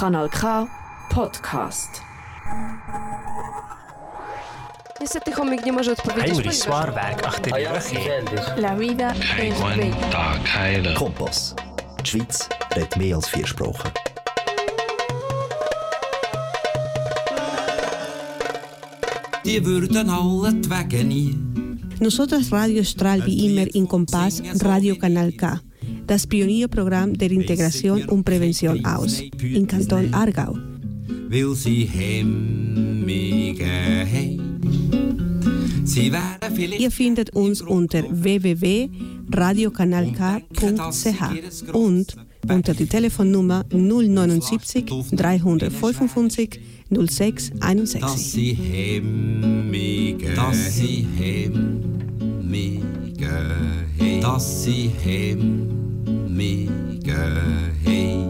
Kanal K Podcast. Niestety chomik nie może odpowiedzieć. Henry die rug in. La vida es bella. Kompass. Die Schweiz redet mehr als vier Sprachen. Die würden alle wegen nie. Nosotros Radio Estral wie immer in Kompass Radio Kanal K, das Pionierprogramm der Integration und Prävention aus, in Kanton Aargau. Will sie hemmige hey. Sie wären vielleicht Ihr findet uns unter www.radiokanalk.ch und unter die Telefonnummer 079 355 06 dass 61. sie hemmige dass sie hemmige dass sie hemmige hey.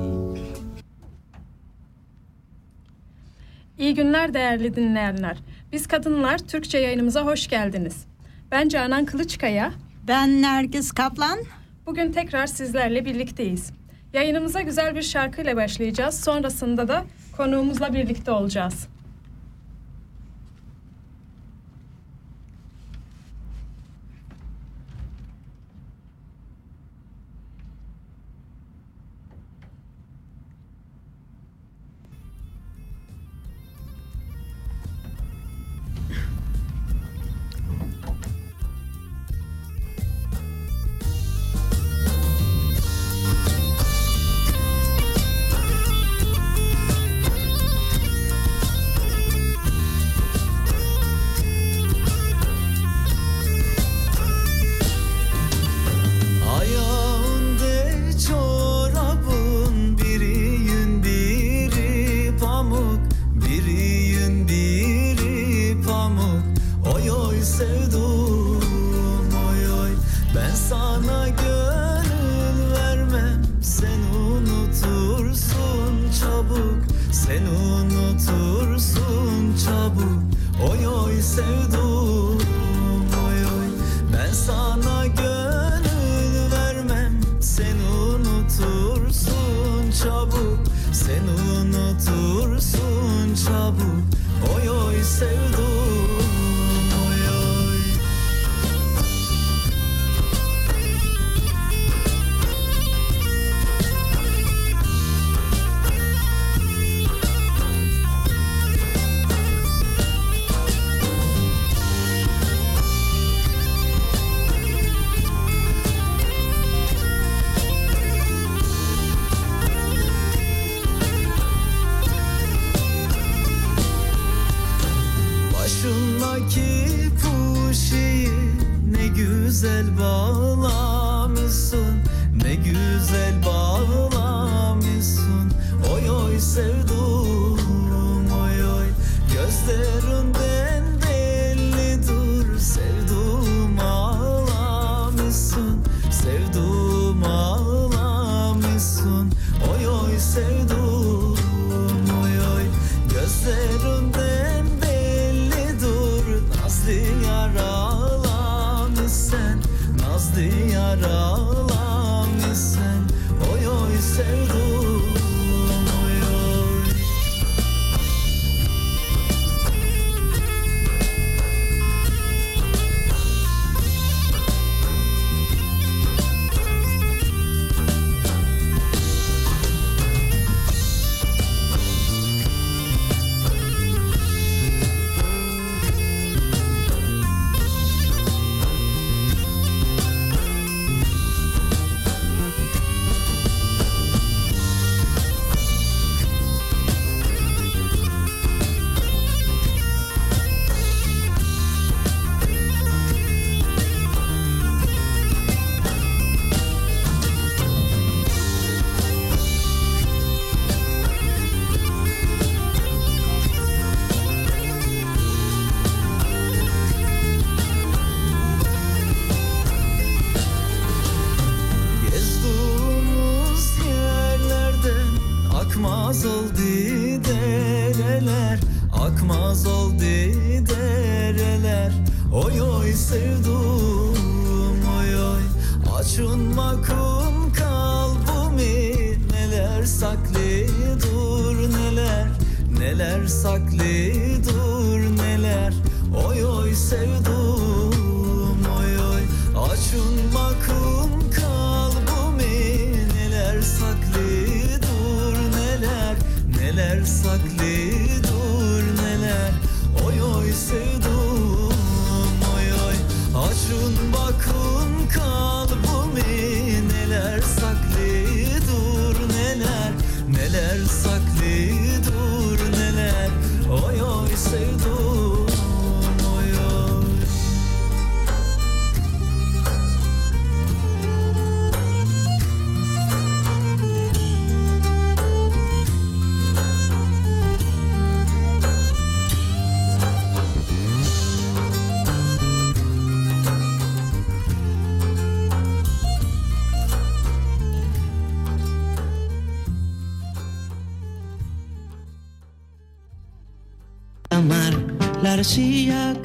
İyi günler değerli dinleyenler. Biz kadınlar Türkçe yayınımıza hoş geldiniz. Ben Canan Kılıçkaya. Ben Nergis Kaplan. Bugün tekrar sizlerle birlikteyiz. Yayınımıza güzel bir şarkıyla başlayacağız. Sonrasında da konuğumuzla birlikte olacağız.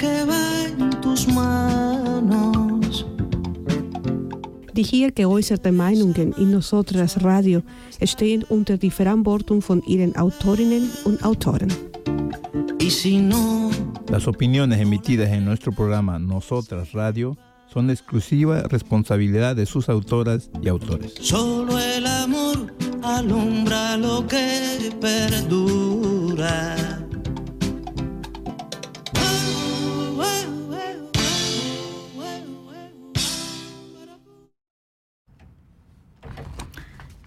Que va en tus manos. Die hier Meinungen in Nosotras Radio stehen unter die Verantwortung von ihren Autorinnen und Autoren. Y si no, Las opiniones emitidas en nuestro programa Nosotras Radio son exclusiva responsabilidad de sus autoras y autores. solo el amor alumbra lo que perdura.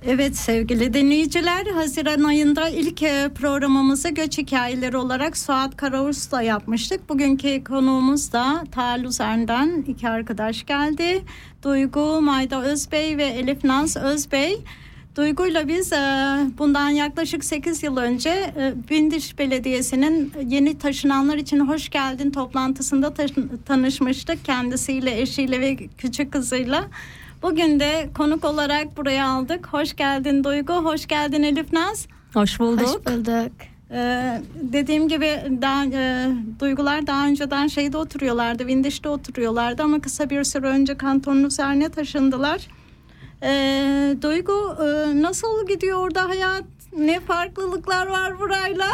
Evet sevgili dinleyiciler Haziran ayında ilk e, programımızı göç hikayeleri olarak Suat Karaus'la yapmıştık. Bugünkü konuğumuz da Taluzer'den iki arkadaş geldi. Duygu Mayda Özbey ve Elif Naz Özbey. Duygu'yla biz e, bundan yaklaşık 8 yıl önce e, Bindiş Belediyesi'nin yeni taşınanlar için hoş geldin toplantısında tanışmıştık. Kendisiyle, eşiyle ve küçük kızıyla. Bugün de konuk olarak buraya aldık. Hoş geldin Duygu, hoş geldin Elif Naz. Hoş bulduk. Hoş bulduk. Ee, dediğim gibi daha e, duygular daha önceden şeyde oturuyorlardı, Vindiş'te oturuyorlardı ama kısa bir süre önce kantonun üzerine taşındılar. Ee, Duygu e, nasıl gidiyor orada hayat? Ne farklılıklar var burayla?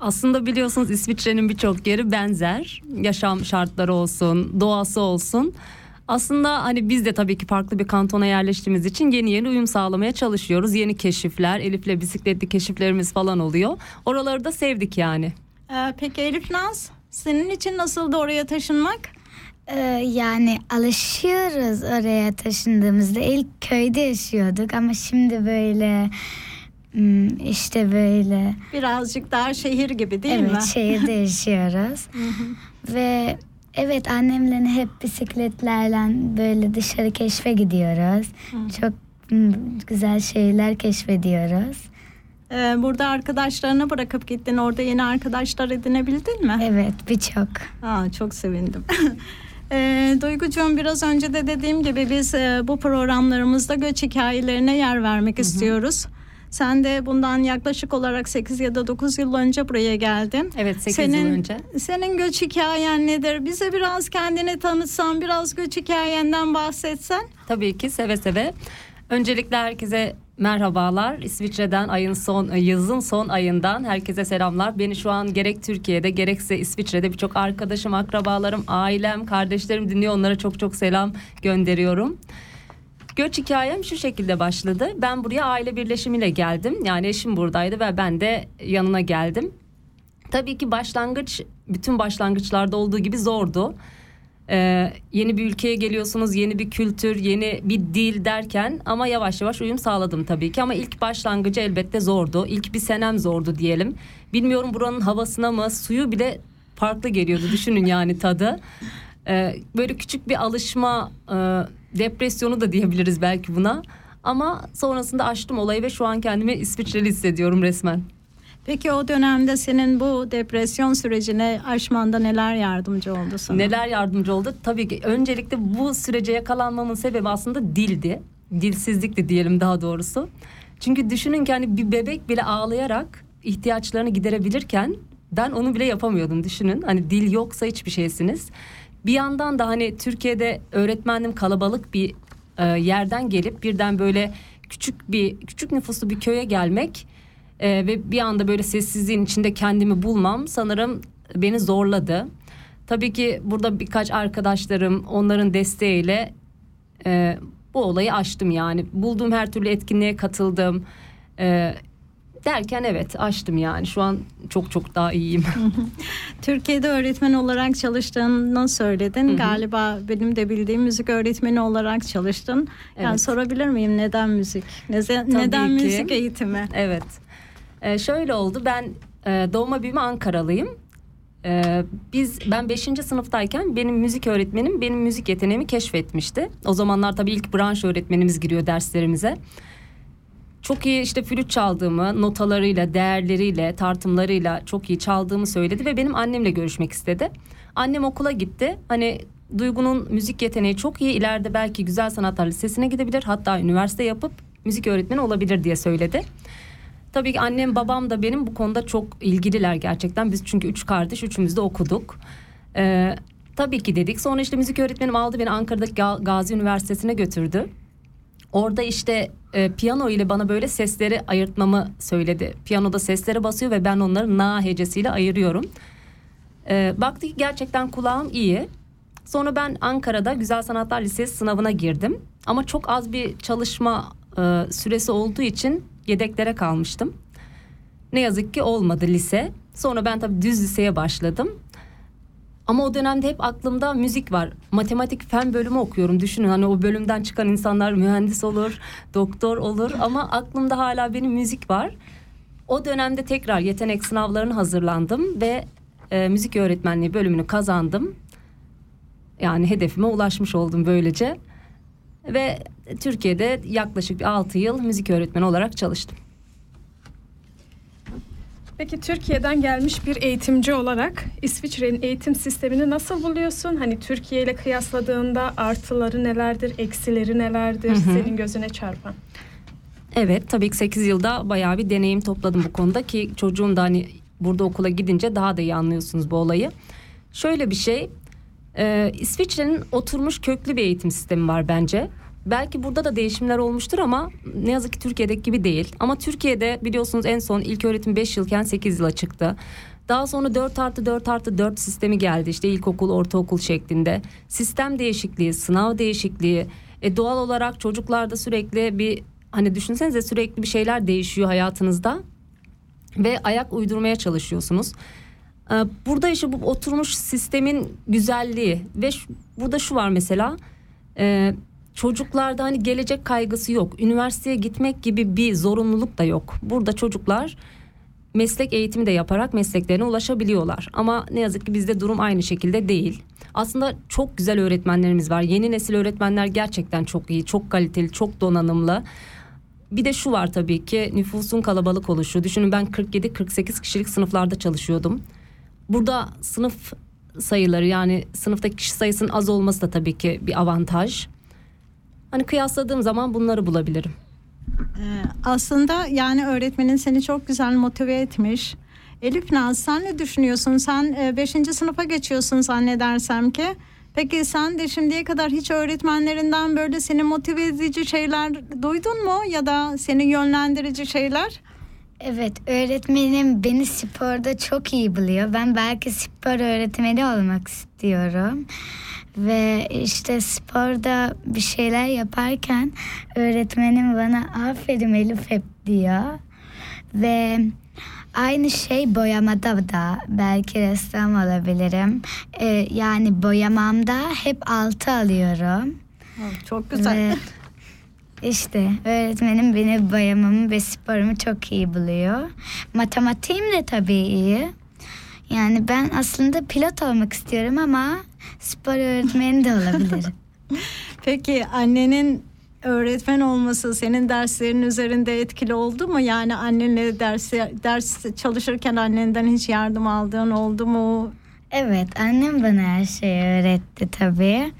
Aslında biliyorsunuz İsviçre'nin birçok yeri benzer. Yaşam şartları olsun, doğası olsun. Aslında hani biz de tabii ki farklı bir kantona yerleştiğimiz için yeni yeni uyum sağlamaya çalışıyoruz. Yeni keşifler, Elif'le bisikletli keşiflerimiz falan oluyor. Oraları da sevdik yani. Ee, peki Elif Naz, senin için nasıldı oraya taşınmak? Ee, yani alışıyoruz oraya taşındığımızda. İlk köyde yaşıyorduk ama şimdi böyle hmm, işte böyle Birazcık daha şehir gibi değil evet, mi? şehirde yaşıyoruz. Ve evet annemle hep bisikletlerle böyle dışarı keşfe gidiyoruz. Çok hmm, güzel şeyler keşfediyoruz. Ee, burada arkadaşlarını bırakıp gittin. Orada yeni arkadaşlar edinebildin mi? Evet birçok. Aa, çok sevindim. E, Duygucuğum biraz önce de dediğim gibi biz e, bu programlarımızda göç hikayelerine yer vermek istiyoruz. Sen de bundan yaklaşık olarak 8 ya da 9 yıl önce buraya geldin. Evet 8 senin, yıl önce. Senin göç hikayen nedir? Bize biraz kendini tanıtsan, biraz göç hikayenden bahsetsen. Tabii ki seve seve. Öncelikle herkese merhabalar. İsviçre'den ayın son yazın son ayından herkese selamlar. Beni şu an gerek Türkiye'de gerekse İsviçre'de birçok arkadaşım, akrabalarım, ailem, kardeşlerim dinliyor. Onlara çok çok selam gönderiyorum. Göç hikayem şu şekilde başladı. Ben buraya aile birleşimiyle geldim. Yani eşim buradaydı ve ben de yanına geldim. Tabii ki başlangıç bütün başlangıçlarda olduğu gibi zordu. Ee, yeni bir ülkeye geliyorsunuz, yeni bir kültür, yeni bir dil derken ama yavaş yavaş uyum sağladım tabii ki. Ama ilk başlangıcı elbette zordu. İlk bir senem zordu diyelim. Bilmiyorum buranın havasına mı, suyu bile farklı geliyordu. Düşünün yani tadı. Ee, böyle küçük bir alışma, e, depresyonu da diyebiliriz belki buna. Ama sonrasında aştım olayı ve şu an kendimi İsviçreli hissediyorum resmen. Peki o dönemde senin bu depresyon sürecine aşmanda neler yardımcı oldu sana? Neler yardımcı oldu? Tabii ki öncelikle bu sürece yakalanmamın sebebi aslında dildi. Dilsizlikti diyelim daha doğrusu. Çünkü düşünün ki hani bir bebek bile ağlayarak ihtiyaçlarını giderebilirken ben onu bile yapamıyordum düşünün. Hani dil yoksa hiçbir şeysiniz. Bir yandan da hani Türkiye'de öğretmendim kalabalık bir e, yerden gelip birden böyle küçük bir küçük nüfuslu bir köye gelmek Ee, ve bir anda böyle sessizliğin içinde kendimi bulmam sanırım beni zorladı. Tabii ki burada birkaç arkadaşlarım onların desteğiyle e, bu olayı aştım yani. Bulduğum her türlü etkinliğe katıldım. E, derken evet aştım yani. Şu an çok çok daha iyiyim. Türkiye'de öğretmen olarak çalıştığını söyledin. Galiba benim de bildiğim müzik öğretmeni olarak çalıştın. Yani Evet. sorabilir miyim neden müzik? Neden, Tabii neden ki. müzik eğitimi? Evet. Ee, şöyle oldu. Ben e, doğma büyüme Ankaralıyım. Ee, biz ben 5. sınıftayken benim müzik öğretmenim benim müzik yeteneğimi keşfetmişti. O zamanlar tabii ilk branş öğretmenimiz giriyor derslerimize. Çok iyi işte flüt çaldığımı, notalarıyla, değerleriyle, tartımlarıyla çok iyi çaldığımı söyledi ve benim annemle görüşmek istedi. Annem okula gitti. Hani Duygu'nun müzik yeteneği çok iyi. İleride belki Güzel Sanatlar Lisesi'ne gidebilir. Hatta üniversite yapıp müzik öğretmeni olabilir diye söyledi. Tabii ki annem babam da benim bu konuda çok ilgililer gerçekten. Biz çünkü üç kardeş üçümüz de okuduk. Ee, tabii ki dedik. Sonra işte müzik öğretmenim aldı beni Ankara'daki Ga- Gazi Üniversitesi'ne götürdü. Orada işte e, piyano ile bana böyle sesleri ayırtmamı söyledi. Piyanoda sesleri basıyor ve ben onları na hecesiyle ayırıyorum. E, baktı ki gerçekten kulağım iyi. Sonra ben Ankara'da Güzel Sanatlar Lisesi sınavına girdim. Ama çok az bir çalışma e, süresi olduğu için yedeklere kalmıştım. Ne yazık ki olmadı lise. Sonra ben tabii düz liseye başladım. Ama o dönemde hep aklımda müzik var. Matematik fen bölümü okuyorum. Düşünün hani o bölümden çıkan insanlar mühendis olur, doktor olur ama aklımda hala benim müzik var. O dönemde tekrar yetenek sınavlarına hazırlandım ve e, müzik öğretmenliği bölümünü kazandım. Yani hedefime ulaşmış oldum böylece. Ve Türkiye'de yaklaşık bir 6 yıl müzik öğretmeni olarak çalıştım. Peki Türkiye'den gelmiş bir eğitimci olarak İsviçre'nin eğitim sistemini nasıl buluyorsun? Hani Türkiye ile kıyasladığında artıları nelerdir, eksileri nelerdir Hı hı. senin gözüne çarpan? Evet tabii ki 8 yılda bayağı bir deneyim topladım bu konuda ki çocuğum da hani burada okula gidince daha da iyi anlıyorsunuz bu olayı. Şöyle bir şey e, İsviçre'nin oturmuş köklü bir eğitim sistemi var bence. Belki burada da değişimler olmuştur ama ne yazık ki Türkiye'deki gibi değil. Ama Türkiye'de biliyorsunuz en son ilk öğretim 5 yılken 8 yıla çıktı. Daha sonra 4 artı 4 artı 4 sistemi geldi işte ilkokul ortaokul şeklinde. Sistem değişikliği, sınav değişikliği. E, doğal olarak çocuklarda sürekli bir hani düşünsenize sürekli bir şeyler değişiyor hayatınızda. Ve ayak uydurmaya çalışıyorsunuz. Ee, Burada işte bu oturmuş sistemin güzelliği ve burada şu var mesela e, çocuklarda hani gelecek kaygısı yok. Üniversiteye gitmek gibi bir zorunluluk da yok. Burada çocuklar meslek eğitimi de yaparak mesleklerine ulaşabiliyorlar. Ama ne yazık ki bizde durum aynı şekilde değil. Aslında çok güzel öğretmenlerimiz var. Yeni nesil öğretmenler gerçekten çok iyi, çok kaliteli, çok donanımlı. Bir de şu var tabii ki nüfusun kalabalık oluşu. Düşünün ben 47-48 kişilik sınıflarda çalışıyordum. Burada sınıf sayıları yani sınıftaki kişi sayısının az olması da tabii ki bir avantaj. Hani kıyasladığım zaman bunları bulabilirim. Ee, aslında yani öğretmenin seni çok güzel motive etmiş. Elif Naz sen ne düşünüyorsun? Sen 5. sınıfa geçiyorsun zannedersem ki. Peki sen de şimdiye kadar hiç öğretmenlerinden böyle seni motive edici şeyler duydun mu? Ya da seni yönlendirici şeyler? Evet öğretmenim beni sporda çok iyi buluyor. Ben belki spor öğretmeni olmak istiyorum. Ve işte sporda bir şeyler yaparken öğretmenim bana aferin Elif hep diyor. Ve aynı şey boyamada da belki ressam olabilirim. Ee, yani boyamamda hep altı alıyorum. Çok güzel. Ve işte öğretmenim beni boyamamı ve sporumu çok iyi buluyor. Matematiğim de tabii iyi. Yani ben aslında pilot olmak istiyorum ama spor öğretmeni de olabilirim. Peki annenin öğretmen olması senin derslerin üzerinde etkili oldu mu? Yani annenle ders ders çalışırken annenden hiç yardım aldığın oldu mu? Evet annem bana her şeyi öğretti tabii.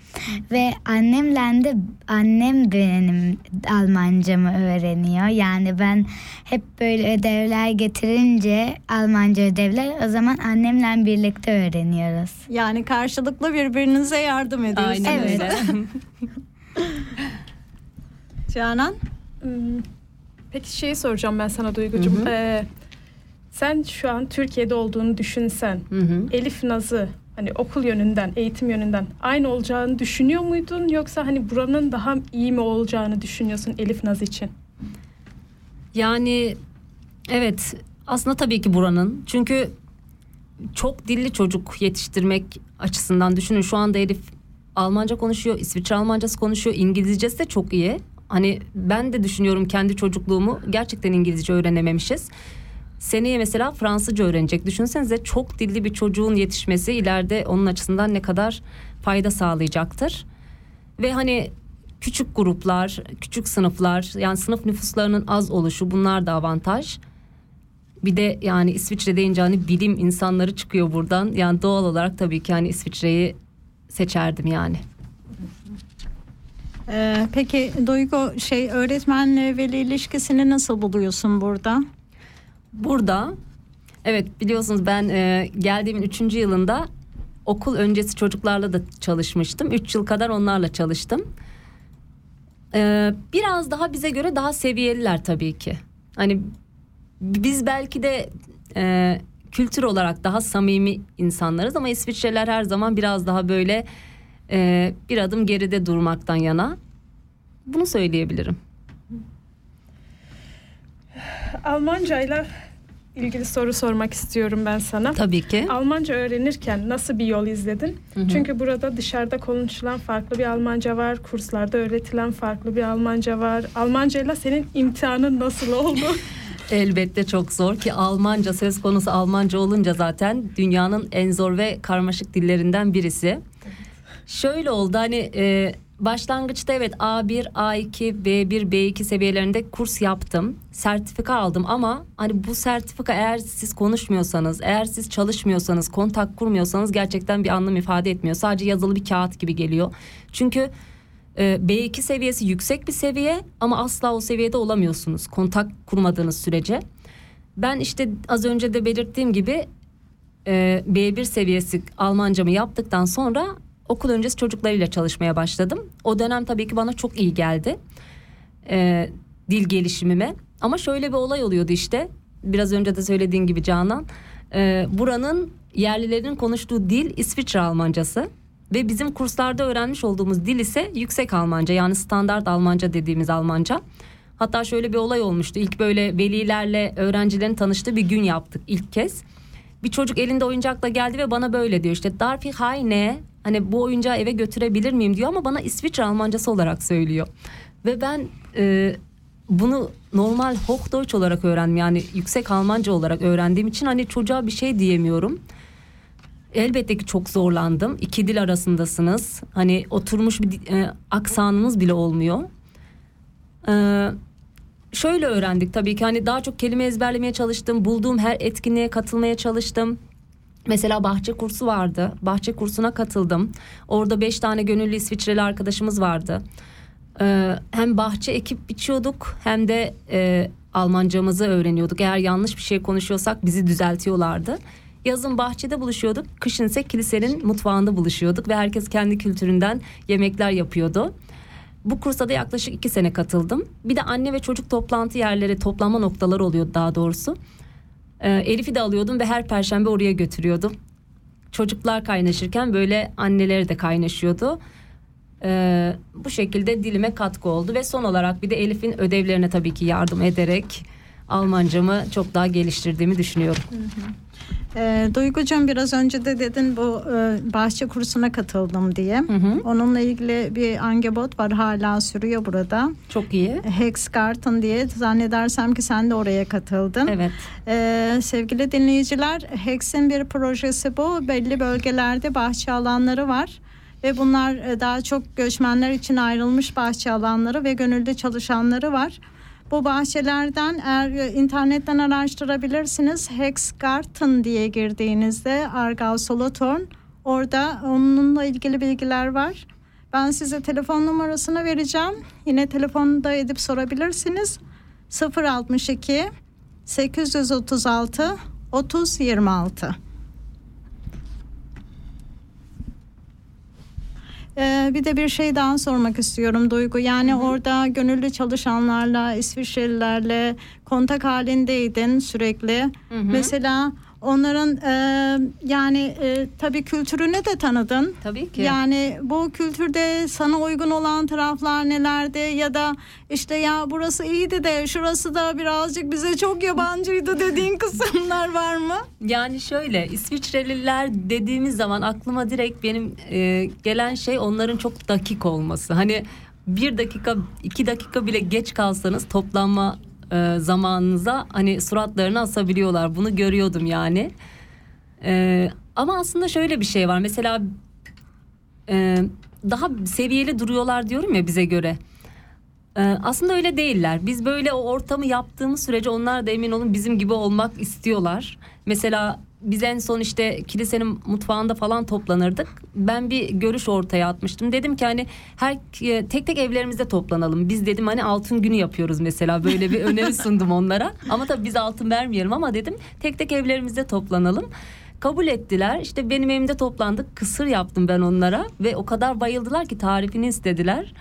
Ve annemle de annem benim Almancamı öğreniyor. Yani ben hep böyle ödevler getirince Almanca ödevler o zaman annemle birlikte öğreniyoruz. Yani karşılıklı birbirinize yardım ediyorsunuz. Aynen Evet. öyle. Canan? Hmm, Peki şeyi soracağım ben sana Duygucuğum. Ee, sen şu an Türkiye'de olduğunu düşünsen Hı hı. Elif Naz'ı hani okul yönünden, eğitim yönünden aynı olacağını düşünüyor muydun yoksa hani buranın daha iyi mi olacağını düşünüyorsun Elif Naz için? Yani evet aslında tabii ki buranın. Çünkü çok dilli çocuk yetiştirmek açısından düşünün şu anda Elif Almanca konuşuyor, İsviçre Almancası konuşuyor, İngilizcesi de çok iyi. Hani ben de düşünüyorum kendi çocukluğumu gerçekten İngilizce öğrenememişiz. Seneye mesela Fransızca öğrenecek. Düşünsenize çok dilli bir çocuğun yetişmesi ileride onun açısından ne kadar fayda sağlayacaktır. Ve hani küçük gruplar, küçük sınıflar yani sınıf nüfuslarının az oluşu bunlar da avantaj. Bir de yani İsviçre deyince hani bilim insanları çıkıyor buradan. Yani doğal olarak tabii ki hani İsviçre'yi seçerdim yani. Ee, peki Duygu şey öğretmenle veli ilişkisini nasıl buluyorsun burada? Burada evet biliyorsunuz ben e, geldiğimin üçüncü yılında okul öncesi çocuklarla da çalışmıştım. Üç yıl kadar onlarla çalıştım. Ee, biraz daha bize göre daha seviyeliler tabii ki. Hani biz belki de e, kültür olarak daha samimi insanlarız ama İsviçreler her zaman biraz daha böyle e, bir adım geride durmaktan yana. Bunu söyleyebilirim. Almancayla ilgili soru sormak istiyorum ben sana. Tabii ki. Almanca öğrenirken nasıl bir yol izledin? Hı hı. Çünkü burada dışarıda konuşulan farklı bir Almanca var, kurslarda öğretilen farklı bir Almanca var. Almancayla senin imtihanın nasıl oldu? Elbette çok zor ki Almanca söz konusu Almanca olunca zaten dünyanın en zor ve karmaşık dillerinden birisi. Şöyle oldu hani e, başlangıçta evet A1, A2, B1, B2 seviyelerinde kurs yaptım. Sertifika aldım ama hani bu sertifika eğer siz konuşmuyorsanız, eğer siz çalışmıyorsanız, kontak kurmuyorsanız gerçekten bir anlam ifade etmiyor. Sadece yazılı bir kağıt gibi geliyor. Çünkü e, B2 seviyesi yüksek bir seviye ama asla o seviyede olamıyorsunuz kontak kurmadığınız sürece. Ben işte az önce de belirttiğim gibi e, B1 seviyesi Almancamı yaptıktan sonra okul öncesi çocuklarıyla çalışmaya başladım. O dönem tabii ki bana çok iyi geldi. E, dil gelişimime. Ama şöyle bir olay oluyordu işte. Biraz önce de söylediğin gibi Canan. E, buranın yerlilerin konuştuğu dil İsviçre Almancası. Ve bizim kurslarda öğrenmiş olduğumuz dil ise yüksek Almanca yani standart Almanca dediğimiz Almanca. Hatta şöyle bir olay olmuştu. İlk böyle velilerle öğrencilerin tanıştığı bir gün yaptık ilk kez. Bir çocuk elinde oyuncakla geldi ve bana böyle diyor işte Darf ich eine hani bu oyuncağı eve götürebilir miyim diyor ama bana İsviçre Almancası olarak söylüyor. Ve ben e, bunu normal Hochdeutsch olarak öğrendim yani yüksek Almanca olarak öğrendiğim için hani çocuğa bir şey diyemiyorum. Elbette ki çok zorlandım. İki dil arasındasınız. Hani oturmuş bir e, aksanınız bile olmuyor. Ee, şöyle öğrendik tabii ki hani daha çok kelime ezberlemeye çalıştım. Bulduğum her etkinliğe katılmaya çalıştım. Mesela bahçe kursu vardı. Bahçe kursuna katıldım. Orada beş tane gönüllü İsviçreli arkadaşımız vardı. Ee, hem bahçe ekip biçiyorduk hem de e, Almancamızı öğreniyorduk. Eğer yanlış bir şey konuşuyorsak bizi düzeltiyorlardı. Yazın bahçede buluşuyorduk. Kışın ise kilisenin mutfağında buluşuyorduk ve herkes kendi kültüründen yemekler yapıyordu. Bu kursa da yaklaşık iki sene katıldım. Bir de anne ve çocuk toplantı yerleri, toplanma noktaları oluyordu daha doğrusu. Ee, Elif'i de alıyordum ve her perşembe oraya götürüyordum. Çocuklar kaynaşırken böyle anneleri de kaynaşıyordu. Ee, bu şekilde dilime katkı oldu ve son olarak bir de Elif'in ödevlerine tabii ki yardım ederek Almancamı çok daha geliştirdiğimi düşünüyorum. E, Duygucuğum biraz önce de dedin bu e, bahçe kursuna katıldım diye. Onunla ilgili bir angebot var hala sürüyor burada. Çok iyi. Hexgarten diye zannedersem ki sen de oraya katıldın. Evet. E, sevgili dinleyiciler Hex'in bir projesi bu. Belli bölgelerde bahçe alanları var. Ve bunlar e, daha çok göçmenler için ayrılmış bahçe alanları ve gönüllü çalışanları var. Bu bahçelerden eğer e, internetten araştırabilirsiniz. Hexgarten diye girdiğinizde Argau Solothurn orada onunla ilgili bilgiler var. Ben size telefon numarasını vereceğim. Yine telefonda edip sorabilirsiniz. 062 836 30 Ee, bir de bir şey daha sormak istiyorum Duygu. Yani orada gönüllü çalışanlarla, İsviçrelilerle kontak halindeydin sürekli. Mesela onların e, yani e, tabii kültürünü de tanıdın. Tabii ki. Yani bu kültürde sana uygun olan taraflar nelerdi ya da işte ya burası iyiydi de şurası da birazcık bize çok yabancıydı dediğin kısımlar var mı? Yani şöyle İsviçreliler dediğimiz zaman aklıma direkt benim e, gelen şey onların çok dakik olması. Hani bir dakika iki dakika bile geç kalsanız toplanma e, zamanınıza hani suratlarını asabiliyorlar. Bunu görüyordum yani. E, ama aslında şöyle bir şey var. Mesela e, daha seviyeli duruyorlar diyorum ya bize göre. E, aslında öyle değiller. Biz böyle o ortamı yaptığımız sürece onlar da emin olun bizim gibi olmak istiyorlar. Mesela biz en son işte kilisenin mutfağında falan toplanırdık. Ben bir görüş ortaya atmıştım. Dedim ki hani her e, tek tek evlerimizde toplanalım. Biz dedim hani altın günü yapıyoruz mesela. Böyle bir öneri sundum onlara. Ama tabii biz altın vermeyelim ama dedim tek tek evlerimizde toplanalım. Kabul ettiler. İşte benim evimde toplandık. Kısır yaptım ben onlara ve o kadar bayıldılar ki tarifini istediler.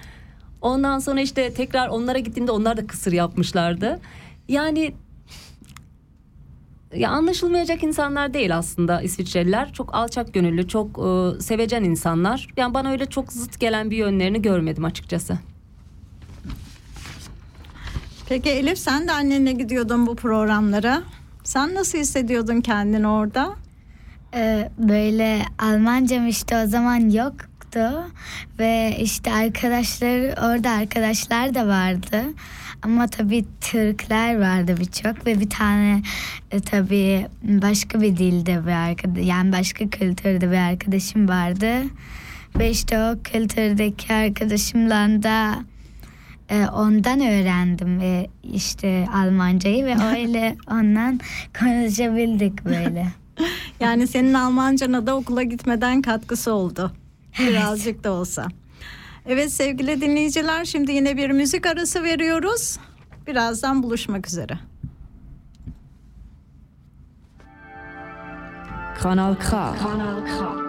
Ondan sonra işte tekrar onlara gittiğimde onlar da kısır yapmışlardı. Yani ya anlaşılmayacak insanlar değil aslında İsviçreliler. Çok alçak gönüllü, çok e, sevecen insanlar. Yani bana öyle çok zıt gelen bir yönlerini görmedim açıkçası. Peki Elif sen de annenle gidiyordun bu programlara. Sen nasıl hissediyordun kendini orada? Ee, böyle Almancam işte o zaman yoktu ve işte arkadaşlar orada arkadaşlar da vardı ama tabii Türkler vardı birçok ve bir tane e, tabii başka bir dilde bir arkadaş yani başka kültürde bir arkadaşım vardı ve işte o kültürdeki arkadaşımla da e, ondan öğrendim ve işte Almancayı ve öyle ondan konuşabildik böyle. Yani senin Almancana da okula gitmeden katkısı oldu. Birazcık da olsa. Evet sevgili dinleyiciler şimdi yine bir müzik arası veriyoruz. Birazdan buluşmak üzere. Kanal K. Kanal K.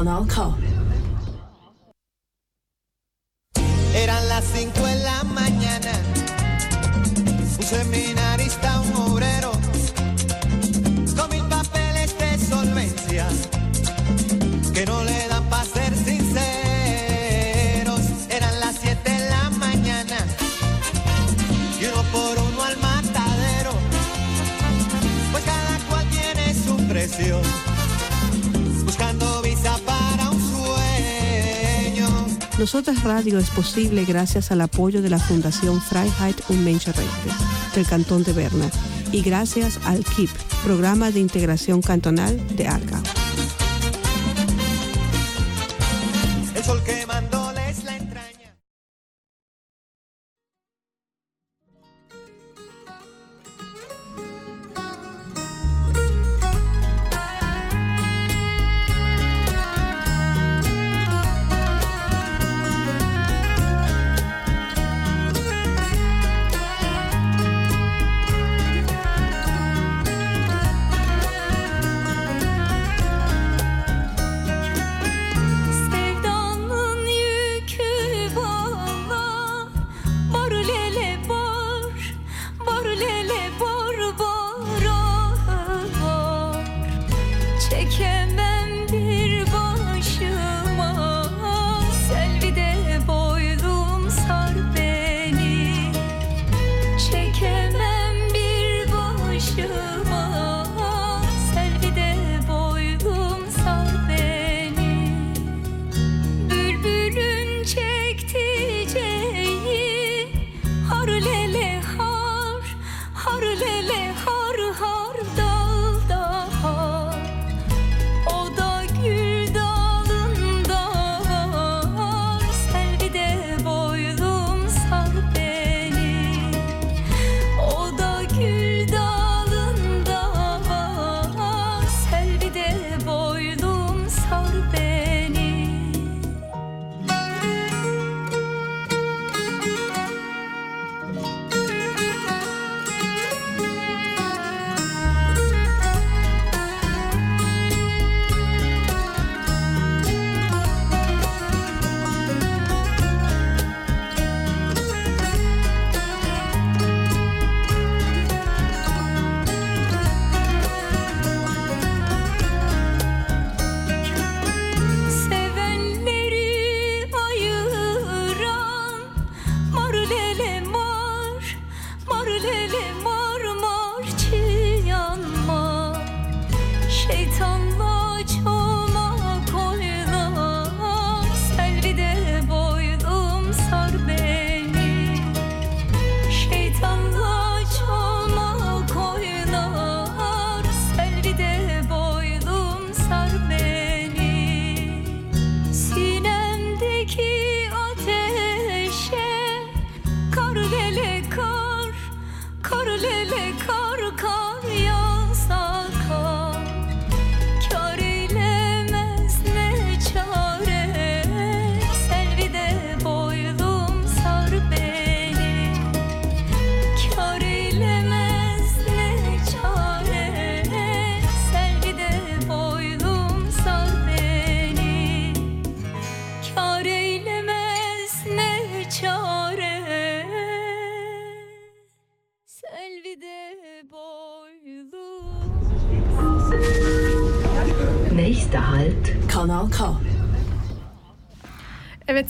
Halt, Kanal K. Es posible gracias al apoyo de la Fundación Freiheit und Menschenrechte del Cantón de Berna y gracias al KIP, Programa de Integración Cantonal de ARCA.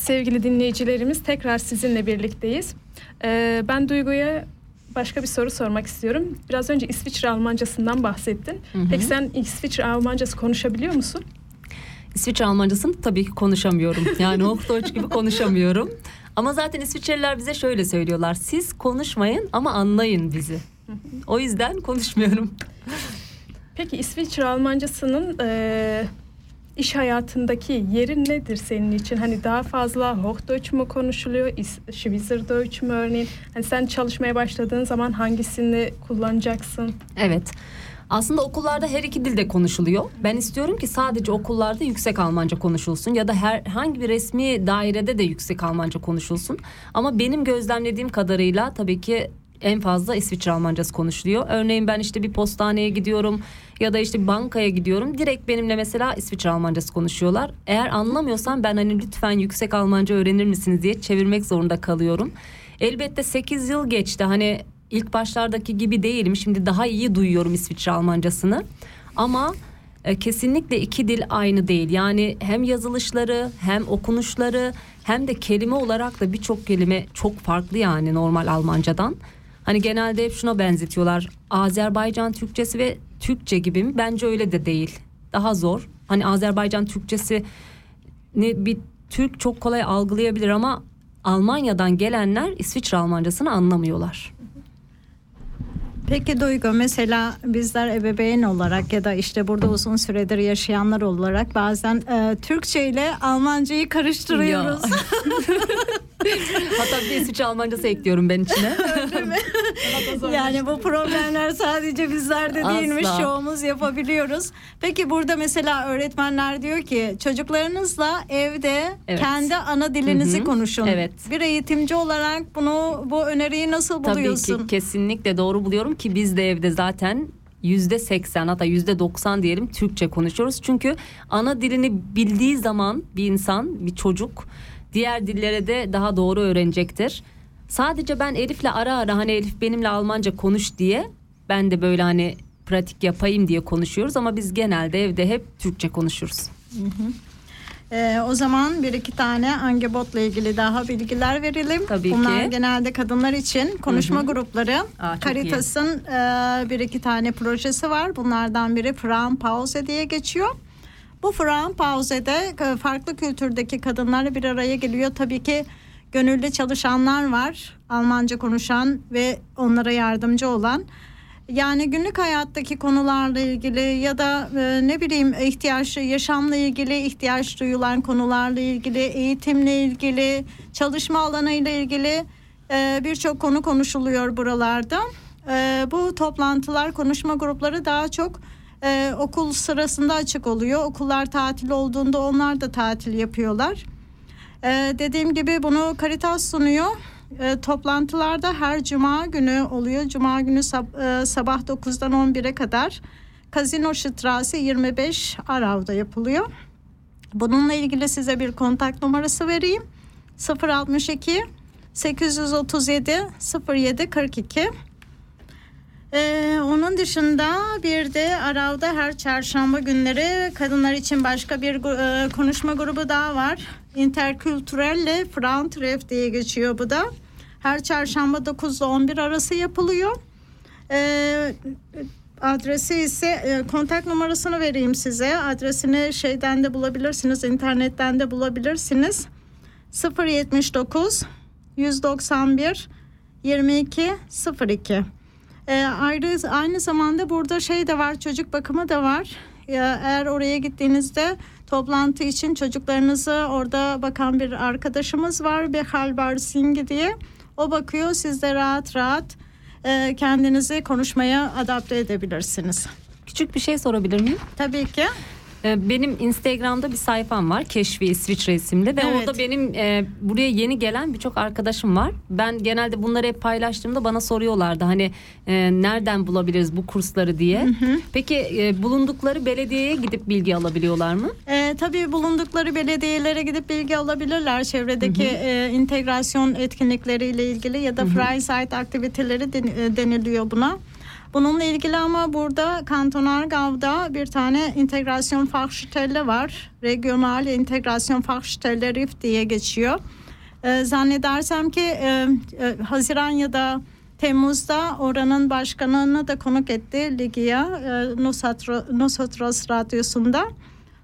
Evet sevgili dinleyicilerimiz tekrar sizinle birlikteyiz. Ee, ben Duygu'ya başka bir soru sormak istiyorum. Biraz önce İsviçre Almancasından bahsettin. Hı hı. Peki sen İsviçre Almancası konuşabiliyor musun? İsviçre Almancasını tabii ki konuşamıyorum. Yani Hochdeutsch gibi konuşamıyorum. Ama zaten İsviçreliler bize şöyle söylüyorlar. Siz konuşmayın ama anlayın bizi. O yüzden konuşmuyorum. Peki İsviçre Almancasının e, iş hayatındaki yeri nedir senin için? Hani daha fazla Hochdeutsch mu konuşuluyor, Schweizerdeutsch mü örneğin? Hani sen çalışmaya başladığın zaman hangisini kullanacaksın? Evet. Aslında okullarda her iki dilde konuşuluyor. Ben istiyorum ki sadece okullarda yüksek Almanca konuşulsun ya da herhangi bir resmi dairede de yüksek Almanca konuşulsun. Ama benim gözlemlediğim kadarıyla tabii ki en fazla İsviçre Almancası konuşuluyor. Örneğin ben işte bir postaneye gidiyorum ya da işte bankaya gidiyorum. Direkt benimle mesela İsviçre Almancası konuşuyorlar. Eğer anlamıyorsam ben hani lütfen yüksek Almanca öğrenir misiniz diye çevirmek zorunda kalıyorum. Elbette 8 yıl geçti. Hani ilk başlardaki gibi değilim. Şimdi daha iyi duyuyorum İsviçre Almancasını. Ama e, kesinlikle iki dil aynı değil. Yani hem yazılışları hem okunuşları hem de kelime olarak da birçok kelime çok farklı yani normal Almancadan. Hani genelde hep şuna benzetiyorlar. Azerbaycan Türkçesi ve Türkçe gibi mi? Bence öyle de değil. Daha zor. Hani Azerbaycan Türkçesi ne bir Türk çok kolay algılayabilir ama Almanya'dan gelenler İsviçre Almancasını anlamıyorlar. Peki Duygu mesela bizler ebeveyn olarak ya da işte burada uzun süredir yaşayanlar olarak bazen e, Türkçe ile Almancayı karıştırıyoruz. Hatta bir İsviçre Almancası ekliyorum ben içine. yani bu problemler sadece bizlerde değilmiş Asla. çoğumuz yapabiliyoruz. Peki burada mesela öğretmenler diyor ki çocuklarınızla evde Evet. kendi ana dilinizi Hı hı. konuşun. Evet. Bir eğitimci olarak bunu bu öneriyi nasıl buluyorsun? Tabii ki kesinlikle doğru buluyorum ki biz de evde zaten yüzde seksen hatta yüzde doksan diyelim Türkçe konuşuyoruz. Çünkü ana dilini bildiği zaman bir insan bir çocuk diğer dillere de daha doğru öğrenecektir. Sadece ben Elif'le ara ara hani Elif benimle Almanca konuş diye ben de böyle hani pratik yapayım diye konuşuyoruz ama biz genelde evde hep Türkçe konuşuruz. Hı hı. Ee, o zaman bir iki tane angebotla ilgili daha bilgiler verelim. Tabii Bunlar ki. genelde kadınlar için konuşma Hı hı. grupları. Aa, Caritas'ın e, bir iki tane projesi var. Bunlardan biri Frauen Pause diye geçiyor. Bu Frauen Pause'de e, farklı kültürdeki kadınlar bir araya geliyor. Tabii ki gönüllü çalışanlar var. Almanca konuşan ve onlara yardımcı olan. Yani günlük hayattaki konularla ilgili ya da e, ne bileyim ihtiyaç yaşamla ilgili ihtiyaç duyulan konularla ilgili eğitimle ilgili çalışma alanıyla ilgili e, birçok konu konuşuluyor buralarda. Bu toplantılar konuşma grupları daha çok e, okul sırasında açık oluyor. Okullar tatil olduğunda onlar da tatil yapıyorlar. Ee, dediğim gibi bunu Caritas sunuyor. Ee, toplantılarda her cuma günü oluyor. Cuma günü sab- e, sabah 9'dan 11'e kadar Kazino Strasse 25 Arav'da yapılıyor. Bununla ilgili size bir kontak numarası vereyim. 062 837 07 42 ee, onun dışında bir de Arav'da her çarşamba günleri kadınlar için başka bir e, konuşma grubu daha var. Interkültürelle Frauentreff diye geçiyor bu da. Her çarşamba 9 ile 11 arası yapılıyor. Ee, adresi ise e, kontak numarasını vereyim size. Adresini şeyden de bulabilirsiniz, internetten de bulabilirsiniz. 079 191 22 02 ee, ayrı aynı zamanda burada şey de var çocuk bakımı da var. Ya, eğer oraya gittiğinizde toplantı için çocuklarınızı orada bakan bir arkadaşımız var. Behal Barsingi diye. O bakıyor siz de rahat rahat e, kendinizi konuşmaya adapte edebilirsiniz. Küçük bir şey sorabilir miyim? Tabii ki. Ee, Benim Instagram'da bir sayfam var Keşfi İsviçre isimli ve Evet. orada benim e, buraya yeni gelen birçok arkadaşım var. Ben genelde bunları hep paylaştığımda bana soruyorlardı hani e, nereden bulabiliriz bu kursları diye. Peki e, bulundukları belediyeye gidip bilgi alabiliyorlar mı? E, tabii bulundukları belediyelere gidip bilgi alabilirler. Çevredeki e, integrasyon etkinlikleriyle ilgili ya da Hı hı. Freizeit aktiviteleri den- e, deniliyor buna. Bununla ilgili ama burada Kanton Aargau'da bir tane integrasyon Fachstelle var. Regional integrasyon Fachstelle RIF diye geçiyor. E, zannedersem ki e, e, Haziran ya da Temmuz'da oranın başkanını da konuk etti Ligia e, Nosotros, Nosotros Radyosu'nda.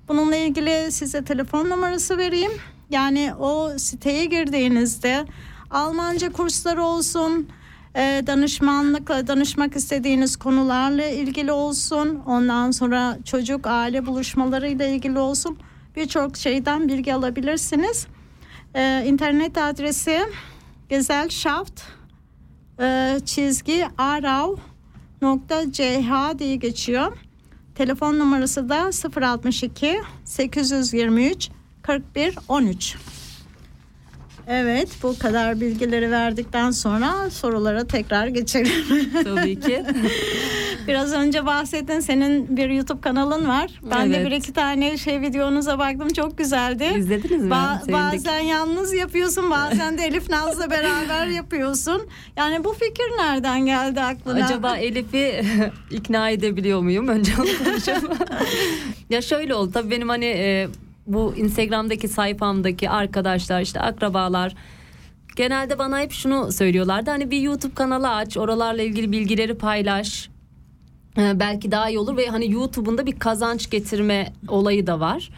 Bununla ilgili size telefon numarası vereyim. Yani o siteye girdiğinizde Almanca kursları olsun, e, danışmanlıkla danışmak istediğiniz konularla ilgili olsun, ondan sonra çocuk aile buluşmalarıyla ilgili olsun birçok şeyden bilgi alabilirsiniz. E, internet adresi Gesellschaft e, çizgi arav nokta ch diye geçiyor. Telefon numarası da 062 823 41 13. Evet bu kadar bilgileri verdikten sonra sorulara tekrar geçelim. Tabii ki. Biraz önce bahsettin senin bir YouTube kanalın var. Ben de Evet. bir iki tane şey videonuza baktım çok güzeldi. İzlediniz mi? Ba- Sevindik. bazen yalnız yapıyorsun bazen de Elif Naz'la beraber yapıyorsun. Yani bu fikir nereden geldi aklına? Acaba Elif'i ikna edebiliyor muyum? Önce onu konuşalım. ya şöyle oldu tabii benim hani e, bu Instagram'daki sayfamdaki arkadaşlar işte akrabalar genelde bana hep şunu söylüyorlardı. Hani bir YouTube kanalı aç oralarla ilgili bilgileri paylaş. E, belki daha iyi olur ve hani YouTube'un da bir kazanç getirme olayı da var.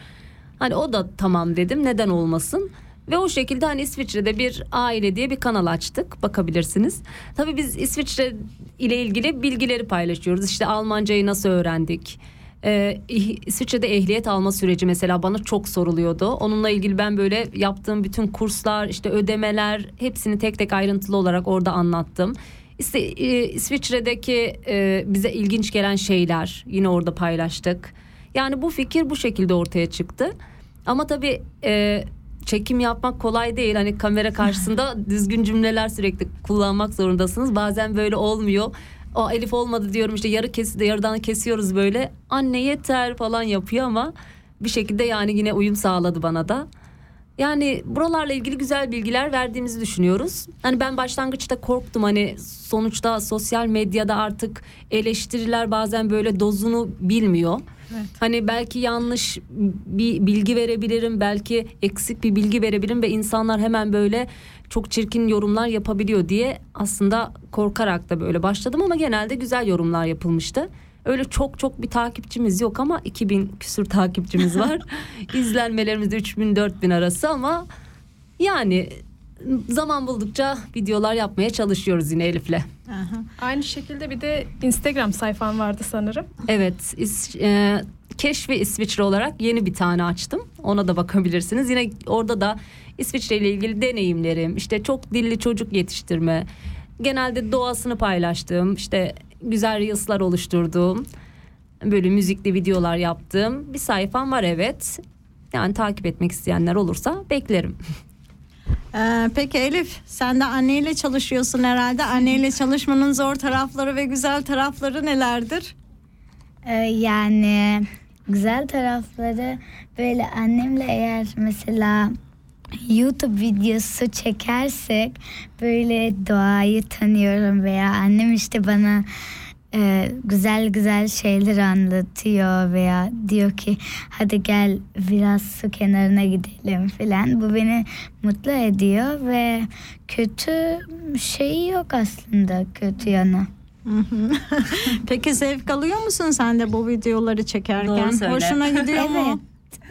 Hani o da tamam dedim neden olmasın. Ve o şekilde hani İsviçre'de bir aile diye bir kanal açtık bakabilirsiniz. Tabii biz İsviçre ile ilgili bilgileri paylaşıyoruz. İşte Almancayı nasıl öğrendik? İh- İsviçre'de ehliyet alma süreci mesela bana çok soruluyordu. Onunla ilgili ben böyle yaptığım bütün kurslar, işte ödemeler hepsini tek tek ayrıntılı olarak orada anlattım. İşte e, İsviçre'deki e, bize ilginç gelen şeyler yine orada paylaştık. Yani bu fikir bu şekilde ortaya çıktı. Ama tabii e, çekim yapmak kolay değil. Hani kamera karşısında düzgün cümleler sürekli kullanmak zorundasınız. Bazen böyle olmuyor. O Elif olmadı diyorum işte yarı kesi yarıdan kesiyoruz böyle. Anne yeter falan yapıyor ama bir şekilde yani yine uyum sağladı bana da. Yani buralarla ilgili güzel bilgiler verdiğimizi düşünüyoruz. Hani ben başlangıçta korktum hani sonuçta sosyal medyada artık eleştiriler bazen böyle dozunu bilmiyor. Hani belki yanlış bir bilgi verebilirim, belki eksik bir bilgi verebilirim ve insanlar hemen böyle çok çirkin yorumlar yapabiliyor diye aslında korkarak da böyle başladım ama genelde güzel yorumlar yapılmıştı. Öyle çok çok bir takipçimiz yok ama 2000 küsür takipçimiz var. İzlenmelerimiz de 3000 4000 arası ama yani zaman buldukça videolar yapmaya çalışıyoruz yine Elif'le. Aynı şekilde bir de Instagram sayfan vardı sanırım. Evet, İs- e, Keşfi İsviçre olarak yeni bir tane açtım. Ona da bakabilirsiniz. Yine orada da İsviçre ile ilgili deneyimlerim, işte çok dilli çocuk yetiştirme, genelde doğasını paylaştığım, işte güzel reels'lar oluşturduğum, böyle müzikli videolar yaptığım bir sayfam var evet. Yani takip etmek isteyenler olursa beklerim. Ee, peki Elif sen de anneyle çalışıyorsun herhalde. Anneyle çalışmanın zor tarafları ve güzel tarafları nelerdir? Ee, yani güzel tarafları böyle annemle eğer mesela YouTube videosu çekersek böyle doğayı tanıyorum veya annem işte bana e, güzel güzel şeyler anlatıyor veya diyor ki hadi gel biraz su kenarına gidelim falan. Bu beni mutlu ediyor ve kötü şeyi yok aslında kötü yanı. Peki zevk alıyor musun sen de bu videoları çekerken? Doğru söyle. Hoşuna gidiyor mu?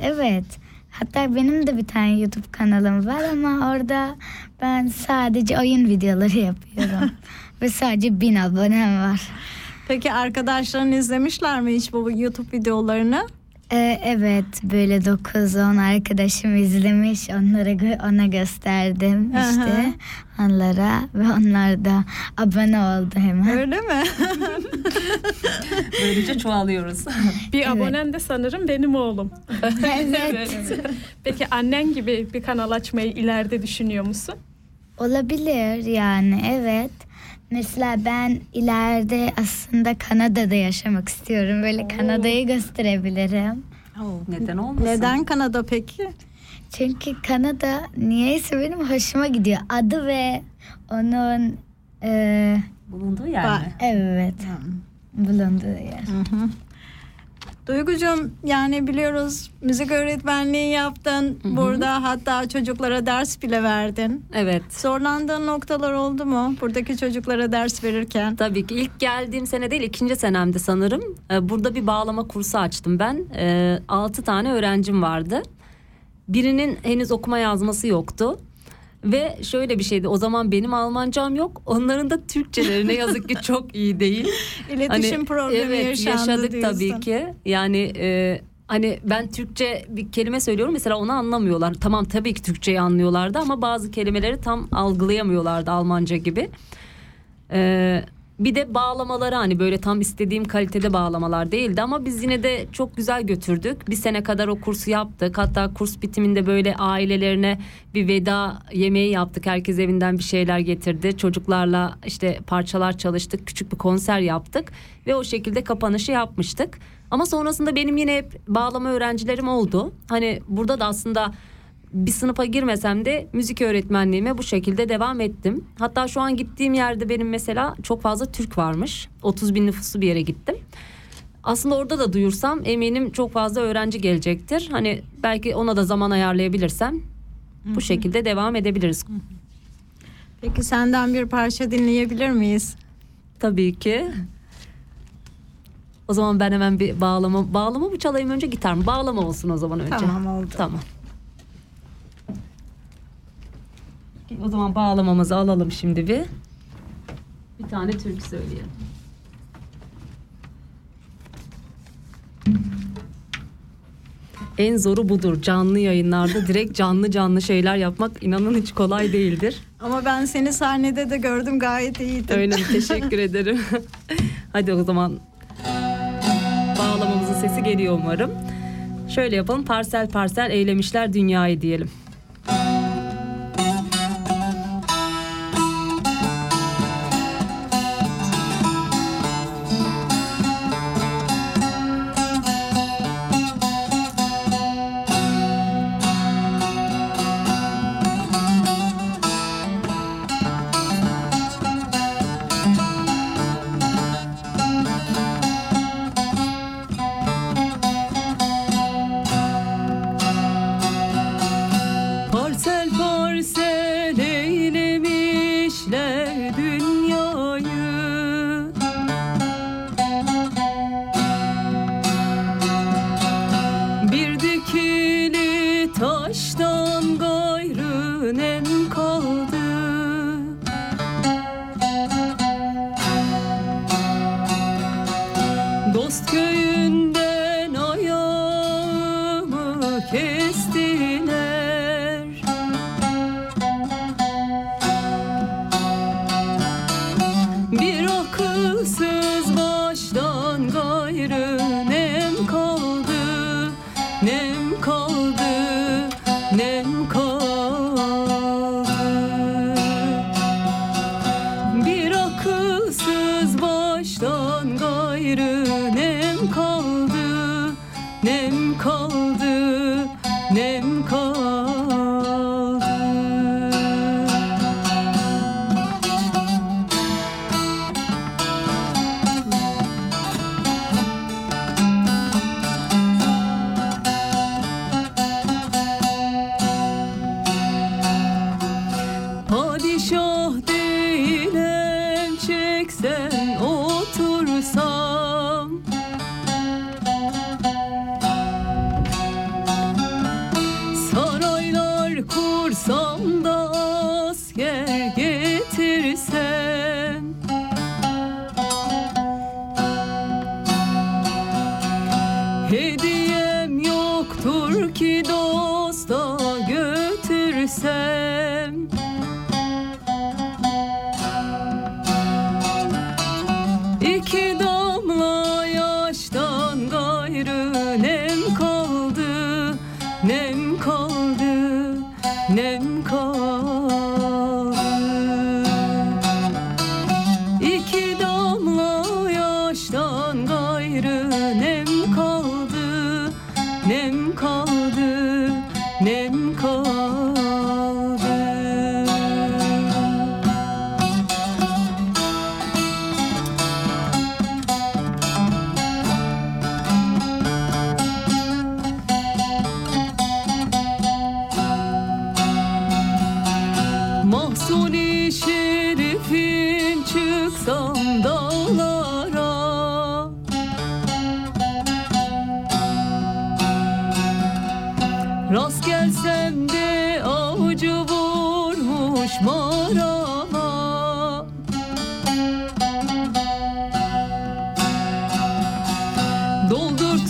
Evet, evet. Hatta benim de bir tane YouTube kanalım var ama orada ben sadece oyun videoları yapıyorum. Ve sadece bin abonem var. Peki arkadaşların izlemişler mi hiç bu YouTube videolarını? Ee, evet böyle 9-10 arkadaşım izlemiş onlara ona gösterdim Aha. işte onlara ve onlar da abone oldu hemen. Öyle mi? Böylece çoğalıyoruz. Bir abonen de sanırım benim oğlum. Evet. Peki annen gibi bir kanal açmayı ileride düşünüyor musun? Olabilir yani evet. Mesela ben ileride aslında Kanada'da yaşamak istiyorum. Böyle Kanada'yı gösterebilirim. Neden olmasın? Neden Kanada peki? Çünkü Kanada niyeyse benim hoşuma gidiyor. Adı ve onun e, bulunduğu yer mi? Evet. Bulunduğu yer. Duygucuğum yani biliyoruz müzik öğretmenliği yaptın. Burada hatta çocuklara ders bile verdin. Evet. Zorlandığın noktalar oldu mu buradaki çocuklara ders verirken? Tabii ki ilk geldiğim sene değil ikinci senemde sanırım. Ee, Burada bir bağlama kursu açtım ben. Ee, Altı tane öğrencim vardı. Birinin henüz okuma yazması yoktu. Ve şöyle bir şeydi o zaman benim Almancam yok onların da Türkçeleri ne yazık ki çok iyi değil. İletişim problemi evet, yaşadık diyorsun. tabii ki yani e, hani ben Türkçe bir kelime söylüyorum mesela onu anlamıyorlar. Tamam tabii ki Türkçeyi anlıyorlardı ama bazı kelimeleri tam algılayamıyorlardı Almanca gibi. Ee, Bir de bağlamaları hani böyle tam istediğim kalitede bağlamalar değildi ama biz yine de çok güzel götürdük. Bir sene kadar o kursu yaptık. Hatta kurs bitiminde böyle ailelerine bir veda yemeği yaptık. Herkes evinden bir şeyler getirdi. Çocuklarla işte parçalar çalıştık. Küçük bir konser yaptık ve o şekilde kapanışı yapmıştık. Ama sonrasında benim yine hep bağlama öğrencilerim oldu. Hani burada da aslında bir sınıfa girmesem de müzik öğretmenliğime bu şekilde devam ettim. Hatta şu an gittiğim yerde benim mesela çok fazla Türk varmış. 30 bin nüfuslu bir yere gittim. Aslında orada da duyursam eminim çok fazla öğrenci gelecektir. Hani belki ona da zaman ayarlayabilirsem bu şekilde devam edebiliriz. Peki senden bir parça dinleyebilir miyiz? Tabii ki. O zaman ben hemen bir bağlama bağlama mı çalayım önce gitar mı? Bağlama olsun o zaman önce. Tamam, oldu. Tamam. O zaman bağlamamızı alalım şimdi bir. Bir tane türkü söyleyelim. En zoru budur. Canlı yayınlarda direkt canlı canlı şeyler yapmak inanın hiç kolay değildir. Ama ben seni sahnede de gördüm gayet iyiydin. Öyle mi? Teşekkür ederim. Hadi o zaman bağlamamızın sesi geliyor umarım. Şöyle yapalım. Parsel parsel eylemişler dünyayı diyelim.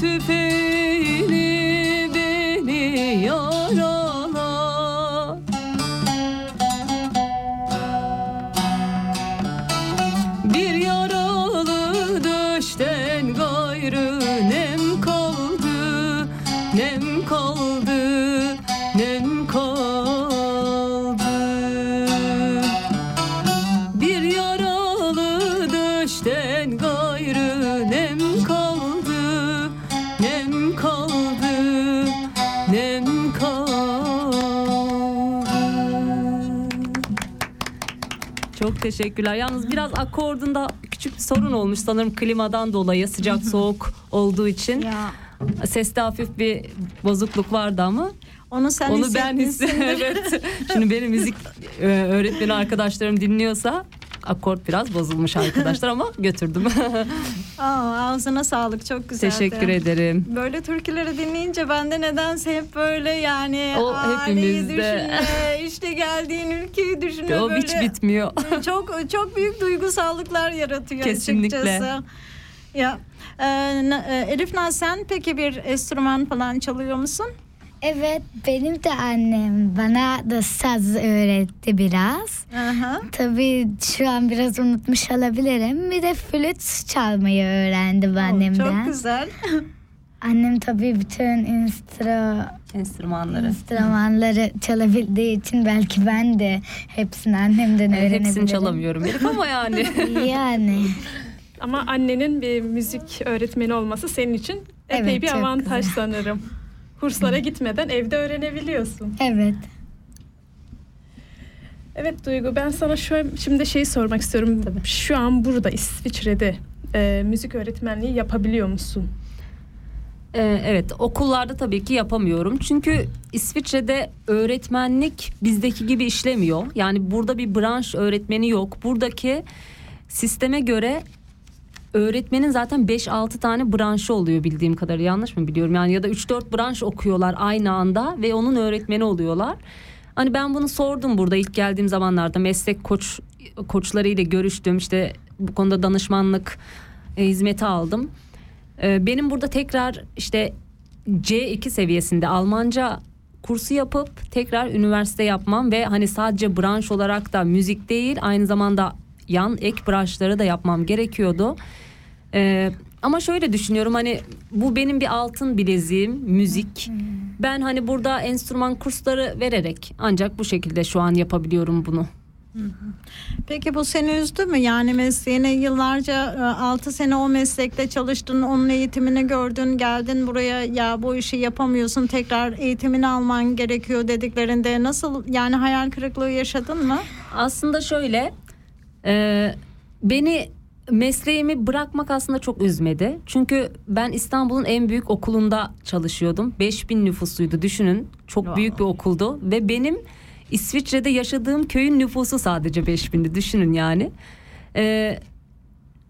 to be teşekkürler. Yalnız biraz akordunda küçük bir sorun olmuş sanırım klimadan dolayı sıcak soğuk olduğu için. Ya. Seste hafif bir bozukluk vardı ama Onu sen onu ben hissettim. evet. Şimdi benim müzik e, öğretmeni arkadaşlarım dinliyorsa akort biraz bozulmuş arkadaşlar ama götürdüm. Aa, ağzına sağlık çok güzeldi. Teşekkür ederim. Böyle türküleri dinleyince bende nedense hep böyle yani O hepimizde. düşünme, işte geldiğin ülkeyi düşünme O böyle. hiç bitmiyor. çok çok büyük duygusallıklar yaratıyor Kesinlikle. açıkçası. Ya e, e, Elif Naz sen peki bir enstrüman falan çalıyor musun? Evet benim de annem bana da saz öğretti biraz. Aha. Tabii şu an biraz unutmuş olabilirim. Bir de flüt çalmayı öğrendim annemden. Çok güzel. Annem tabii bütün instru, Enstrümanları. enstrümanları çalabildiği için belki ben de hepsini annemden öğrenebilirim. hepsini çalamıyorum Elif ama yani. yani. Ama annenin bir müzik öğretmeni olması senin için epey Evet, bir avantaj güzel. sanırım. Kurslara gitmeden evde öğrenebiliyorsun. Evet. Evet Duygu ben sana şu şimdi şeyi sormak istiyorum. Şu an burada İsviçre'de e, müzik öğretmenliği yapabiliyor musun? Ee, evet okullarda tabii ki yapamıyorum. Çünkü İsviçre'de öğretmenlik bizdeki gibi işlemiyor. Yani burada bir branş öğretmeni yok. Buradaki sisteme göre öğretmenin zaten 5-6 tane branşı oluyor bildiğim kadarıyla yanlış mı biliyorum yani ya da 3-4 branş okuyorlar aynı anda ve onun öğretmeni oluyorlar. Hani ben bunu sordum burada ilk geldiğim zamanlarda meslek koç koçlarıyla görüştüm işte bu konuda danışmanlık e, hizmeti aldım. E, benim burada tekrar işte C2 seviyesinde Almanca kursu yapıp tekrar üniversite yapmam ve hani sadece branş olarak da müzik değil aynı zamanda yan ek branşları da yapmam gerekiyordu. Ee, ama şöyle düşünüyorum hani bu benim bir altın bileziğim müzik. Ben hani burada enstrüman kursları vererek ancak bu şekilde şu an yapabiliyorum bunu. Peki bu seni üzdü mü? Yani mesleğine yıllarca 6 sene o meslekte çalıştın, onun eğitimini gördün, geldin buraya ya bu işi yapamıyorsun, tekrar eğitimini alman gerekiyor dediklerinde nasıl yani hayal kırıklığı yaşadın mı? Aslında şöyle e, beni mesleğimi bırakmak aslında çok üzmedi. Çünkü ben İstanbul'un en büyük okulunda çalışıyordum. 5000 nüfusluydu düşünün. Çok büyük bir okuldu ve benim İsviçre'de yaşadığım köyün nüfusu sadece 5000'di düşünün yani. E,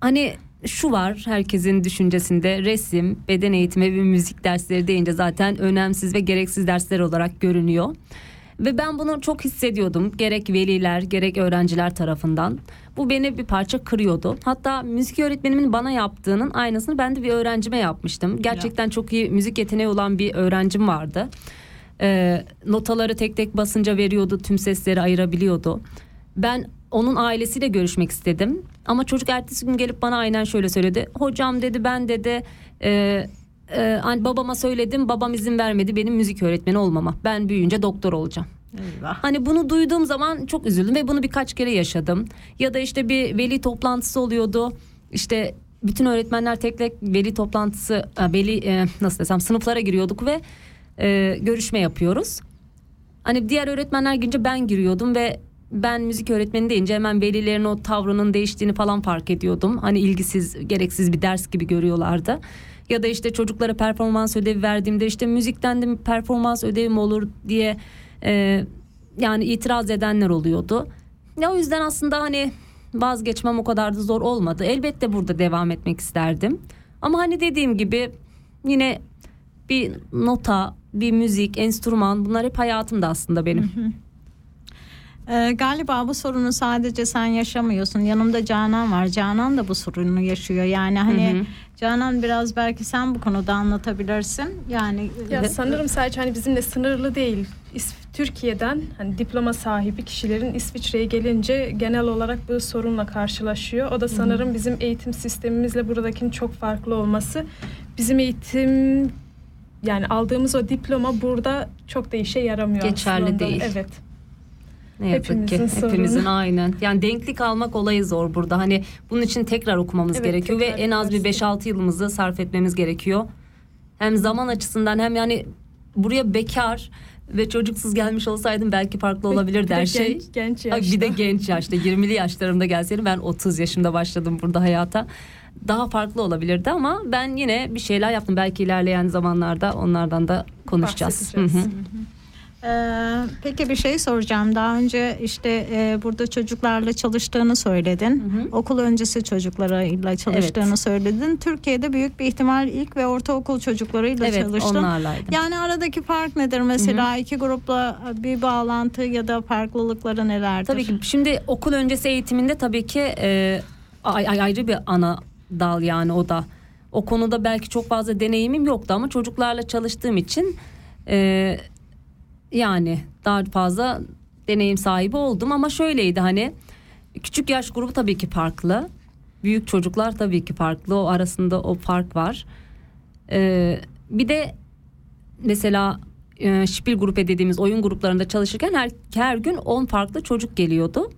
hani şu var herkesin düşüncesinde resim, beden eğitimi ve müzik dersleri deyince zaten önemsiz ve gereksiz dersler olarak görünüyor. Ve ben bunu çok hissediyordum gerek veliler gerek öğrenciler tarafından. Bu beni bir parça kırıyordu. Hatta müzik öğretmenimin bana yaptığının aynısını ben de bir öğrencime yapmıştım. Gerçekten çok iyi müzik yeteneği olan bir öğrencim vardı. Ee, notaları tek tek basınca veriyordu, tüm sesleri ayırabiliyordu. Ben onun ailesiyle görüşmek istedim. Ama çocuk ertesi gün gelip bana aynen şöyle söyledi. Hocam dedi ben dedi e, e, hani babama söyledim babam izin vermedi benim müzik öğretmeni olmama. Ben büyüyünce doktor olacağım. Hani bunu duyduğum zaman çok üzüldüm ve bunu birkaç kere yaşadım. Ya da işte bir veli toplantısı oluyordu. İşte bütün öğretmenler tek tek veli toplantısı, veli e, nasıl desem sınıflara giriyorduk ve e, görüşme yapıyoruz. Hani diğer öğretmenler girince ben giriyordum ve ben müzik öğretmeni deyince hemen velilerin o tavrının değiştiğini falan fark ediyordum. Hani ilgisiz, gereksiz bir ders gibi görüyorlardı. Ya da işte çocuklara performans ödevi verdiğimde işte müzikten de performans ödevi mi olur diye e, yani itiraz edenler oluyordu. Ya o yüzden aslında hani vazgeçmem o kadar da zor olmadı. Elbette burada devam etmek isterdim. Ama hani dediğim gibi yine bir nota, bir müzik, enstrüman bunlar hep hayatımda aslında benim. Ee, galiba bu sorunu sadece sen yaşamıyorsun. Yanımda Canan var. Canan da bu sorunu yaşıyor. Yani hani Hı hı. Canan biraz belki sen bu konuda anlatabilirsin. Yani Ya sanırım sadece hani bizimle sınırlı değil. Türkiye'den hani diploma sahibi kişilerin İsviçre'ye gelince genel olarak bu sorunla karşılaşıyor. O da sanırım bizim eğitim sistemimizle buradakinin çok farklı olması. Bizim eğitim yani aldığımız o diploma burada çok da işe yaramıyor Geçerli aslında. değil. Evet. Ne yazık Hepimizin ki sorunu. hepimizin aynen. Yani denklik almak olayı zor burada. Hani bunun için tekrar okumamız Evet, gerekiyor ve en az bir üniversite. 5-6 yılımızı sarf etmemiz gerekiyor. Hem zaman açısından hem yani buraya bekar ve çocuksuz gelmiş olsaydım belki farklı olabilirdi Bir de her şey. genç- genç Ay, Bir de yaşta. genç yaşta 20'li yaşlarımda gelseydim ben 30 yaşında başladım burada hayata. Daha farklı olabilirdi ama ben yine bir şeyler yaptım. Belki ilerleyen zamanlarda onlardan da konuşacağız. Hı hı. Ee, peki bir şey soracağım. Daha önce işte e, burada çocuklarla çalıştığını söyledin. Okul öncesi çocuklarıyla çalıştığını Evet. söyledin. Türkiye'de büyük bir ihtimal ilk ve ortaokul çocuklarıyla Evet, çalıştın. onlarlaydım. Yani aradaki fark nedir mesela? iki grupla bir bağlantı ya da farklılıkları nelerdir? Tabii ki şimdi okul öncesi eğitiminde tabii ki e, ay- ay- ayrı bir ana dal yani o da. O konuda belki çok fazla deneyimim yoktu ama çocuklarla çalıştığım için e, yani daha fazla deneyim sahibi oldum ama şöyleydi hani küçük yaş grubu tabii ki farklı. Büyük çocuklar tabii ki farklı. O arasında o fark var. E, bir de mesela e, Şipil grupe dediğimiz oyun gruplarında çalışırken her, her gün 10 farklı çocuk geliyordu.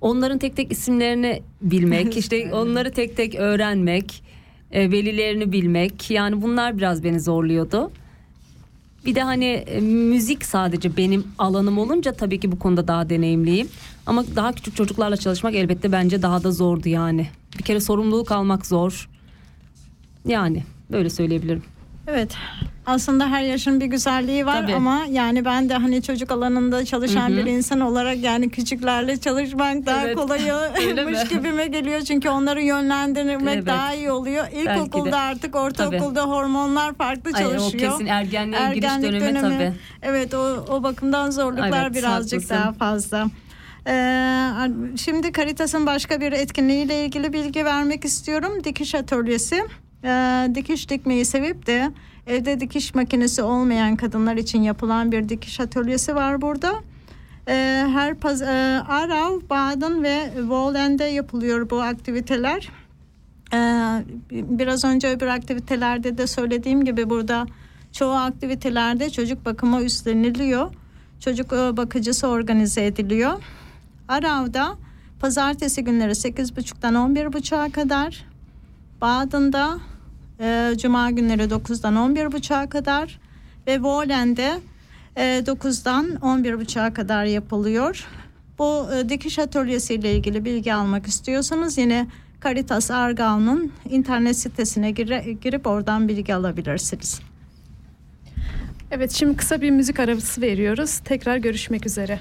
Onların tek tek isimlerini bilmek, işte onları tek tek öğrenmek, e, velilerini bilmek yani bunlar biraz beni zorluyordu. Bir de hani e, müzik sadece benim alanım olunca tabii ki bu konuda daha deneyimliyim. Ama daha küçük çocuklarla çalışmak elbette bence daha da zordu yani. Bir kere sorumluluk almak zor. Yani böyle söyleyebilirim. Evet. Aslında her yaşın bir güzelliği var Tabii. ama yani ben de hani çocuk alanında çalışan Hı hı. bir insan olarak yani küçüklerle çalışmak daha Evet. Kolaymış gibime geliyor. Çünkü onları yönlendirmek Evet. daha iyi oluyor. İlkokulda artık ortaokulda hormonlar farklı Ay, o çalışıyor. kesin ergenliğe giriş dönemi tabii. Evet o, o bakımdan zorluklar Evet, birazcık haklısın. daha fazla. Ee, şimdi Caritas'ın başka bir etkinliğiyle ilgili bilgi vermek istiyorum. Dikiş atölyesi. Ee, dikiş dikmeyi sevip de evde dikiş makinesi olmayan kadınlar için yapılan bir dikiş atölyesi var burada. Ee, her paz- e, Arav, Baden ve Wohlen'de yapılıyor bu aktiviteler. Ee, biraz önce öbür aktivitelerde de söylediğim gibi burada çoğu aktivitelerde çocuk bakımı üstleniliyor. Çocuk e, bakıcısı organize ediliyor. Arav'da pazartesi günleri 8.30'dan 11.30'a kadar. Baden'da e, cuma günleri 9'dan 11.30'a kadar ve Wohlen'de e, 9'dan 11.30'a kadar yapılıyor. Bu e, dikiş atölyesiyle ilgili bilgi almak istiyorsanız yine Caritas Argao'nun internet sitesine gire- girip oradan bilgi alabilirsiniz. Evet şimdi kısa bir müzik arası veriyoruz. Tekrar görüşmek üzere.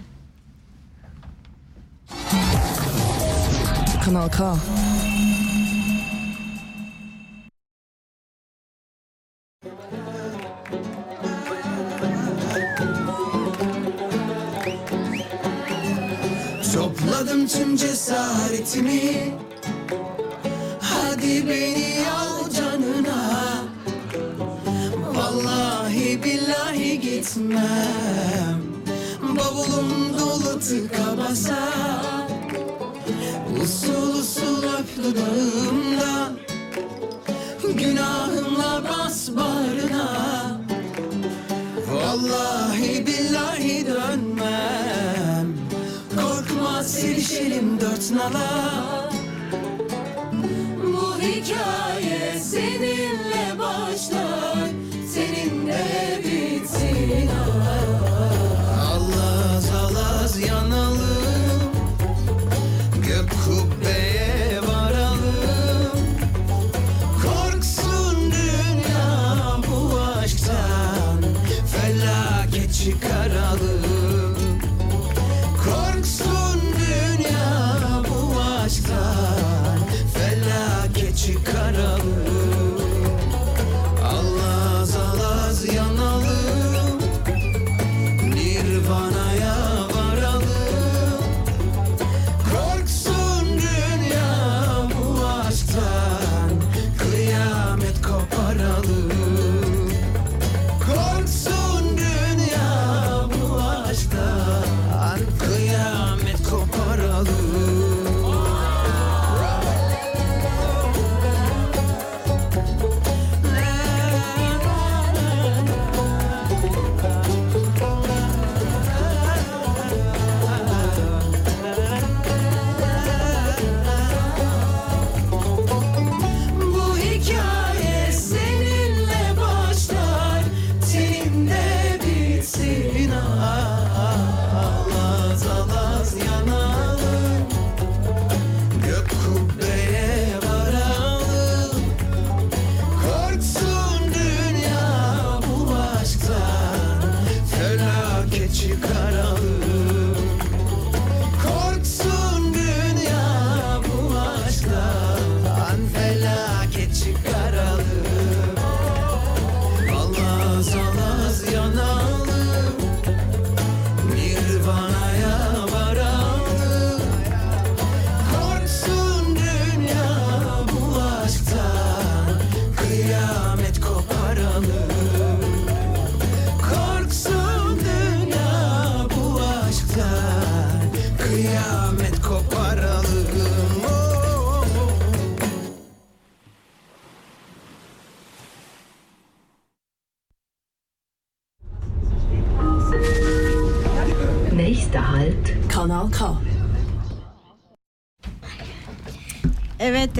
Kanal K. tüm cesaretimi. Hadi beni al canına. Vallahi billahi gitmem. Bavulum dolu tıka basa. Usul usul öp dudağımdan Günahımla bas bağrına. Vallahi billahi dönmem sevişelim dört nala. Bu hikaye seninle başlar Seninle bitsin. Allaz allaz yanalım. Gök kubbeye varalım. Korksun dünya bu aşktan Felaket çıkaralım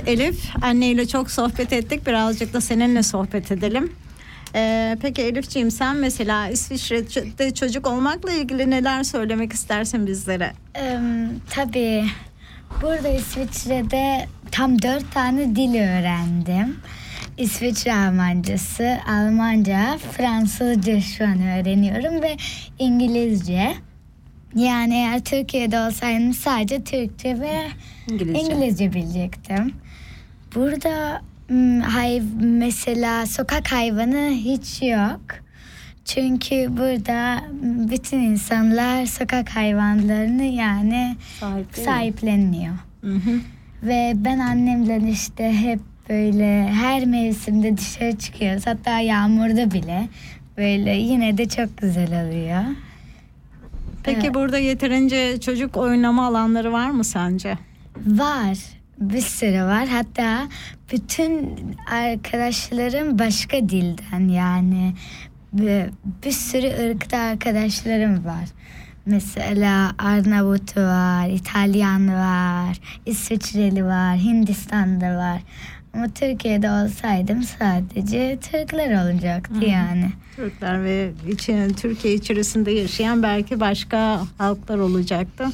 Elif, anneyle çok sohbet ettik. Birazcık da seninle sohbet edelim. Ee, peki Elifciğim sen mesela İsviçre'de çocuk olmakla ilgili neler söylemek istersin bizlere? Ee, tabii burada İsviçre'de tam dört tane dil öğrendim. İsviçre Almancası, Almanca, Fransızca şu an öğreniyorum ve İngilizce. Yani eğer Türkiye'de olsaydım sadece Türkçe ve İngilizce. İngilizce, bilecektim. Burada hmm, hay mesela sokak hayvanı hiç yok. Çünkü burada hmm, bütün insanlar sokak hayvanlarını yani sahipleniyor. Ve ben annemle işte hep böyle her mevsimde dışarı çıkıyoruz. Hatta yağmurda bile böyle yine de çok güzel oluyor. Peki burada yeterince çocuk oynama alanları var mı sence? Var. Bir sürü var. Hatta bütün arkadaşlarım başka dilden yani bir, bir sürü ırkta arkadaşlarım var. Mesela Arnavut var, İtalyan var, İsviçreli var, Hindistan'da var. Ama Türkiye'de olsaydım sadece Türkler olacaktı Hı yani. Türkler ve için, Türkiye içerisinde yaşayan belki başka halklar olacaktı.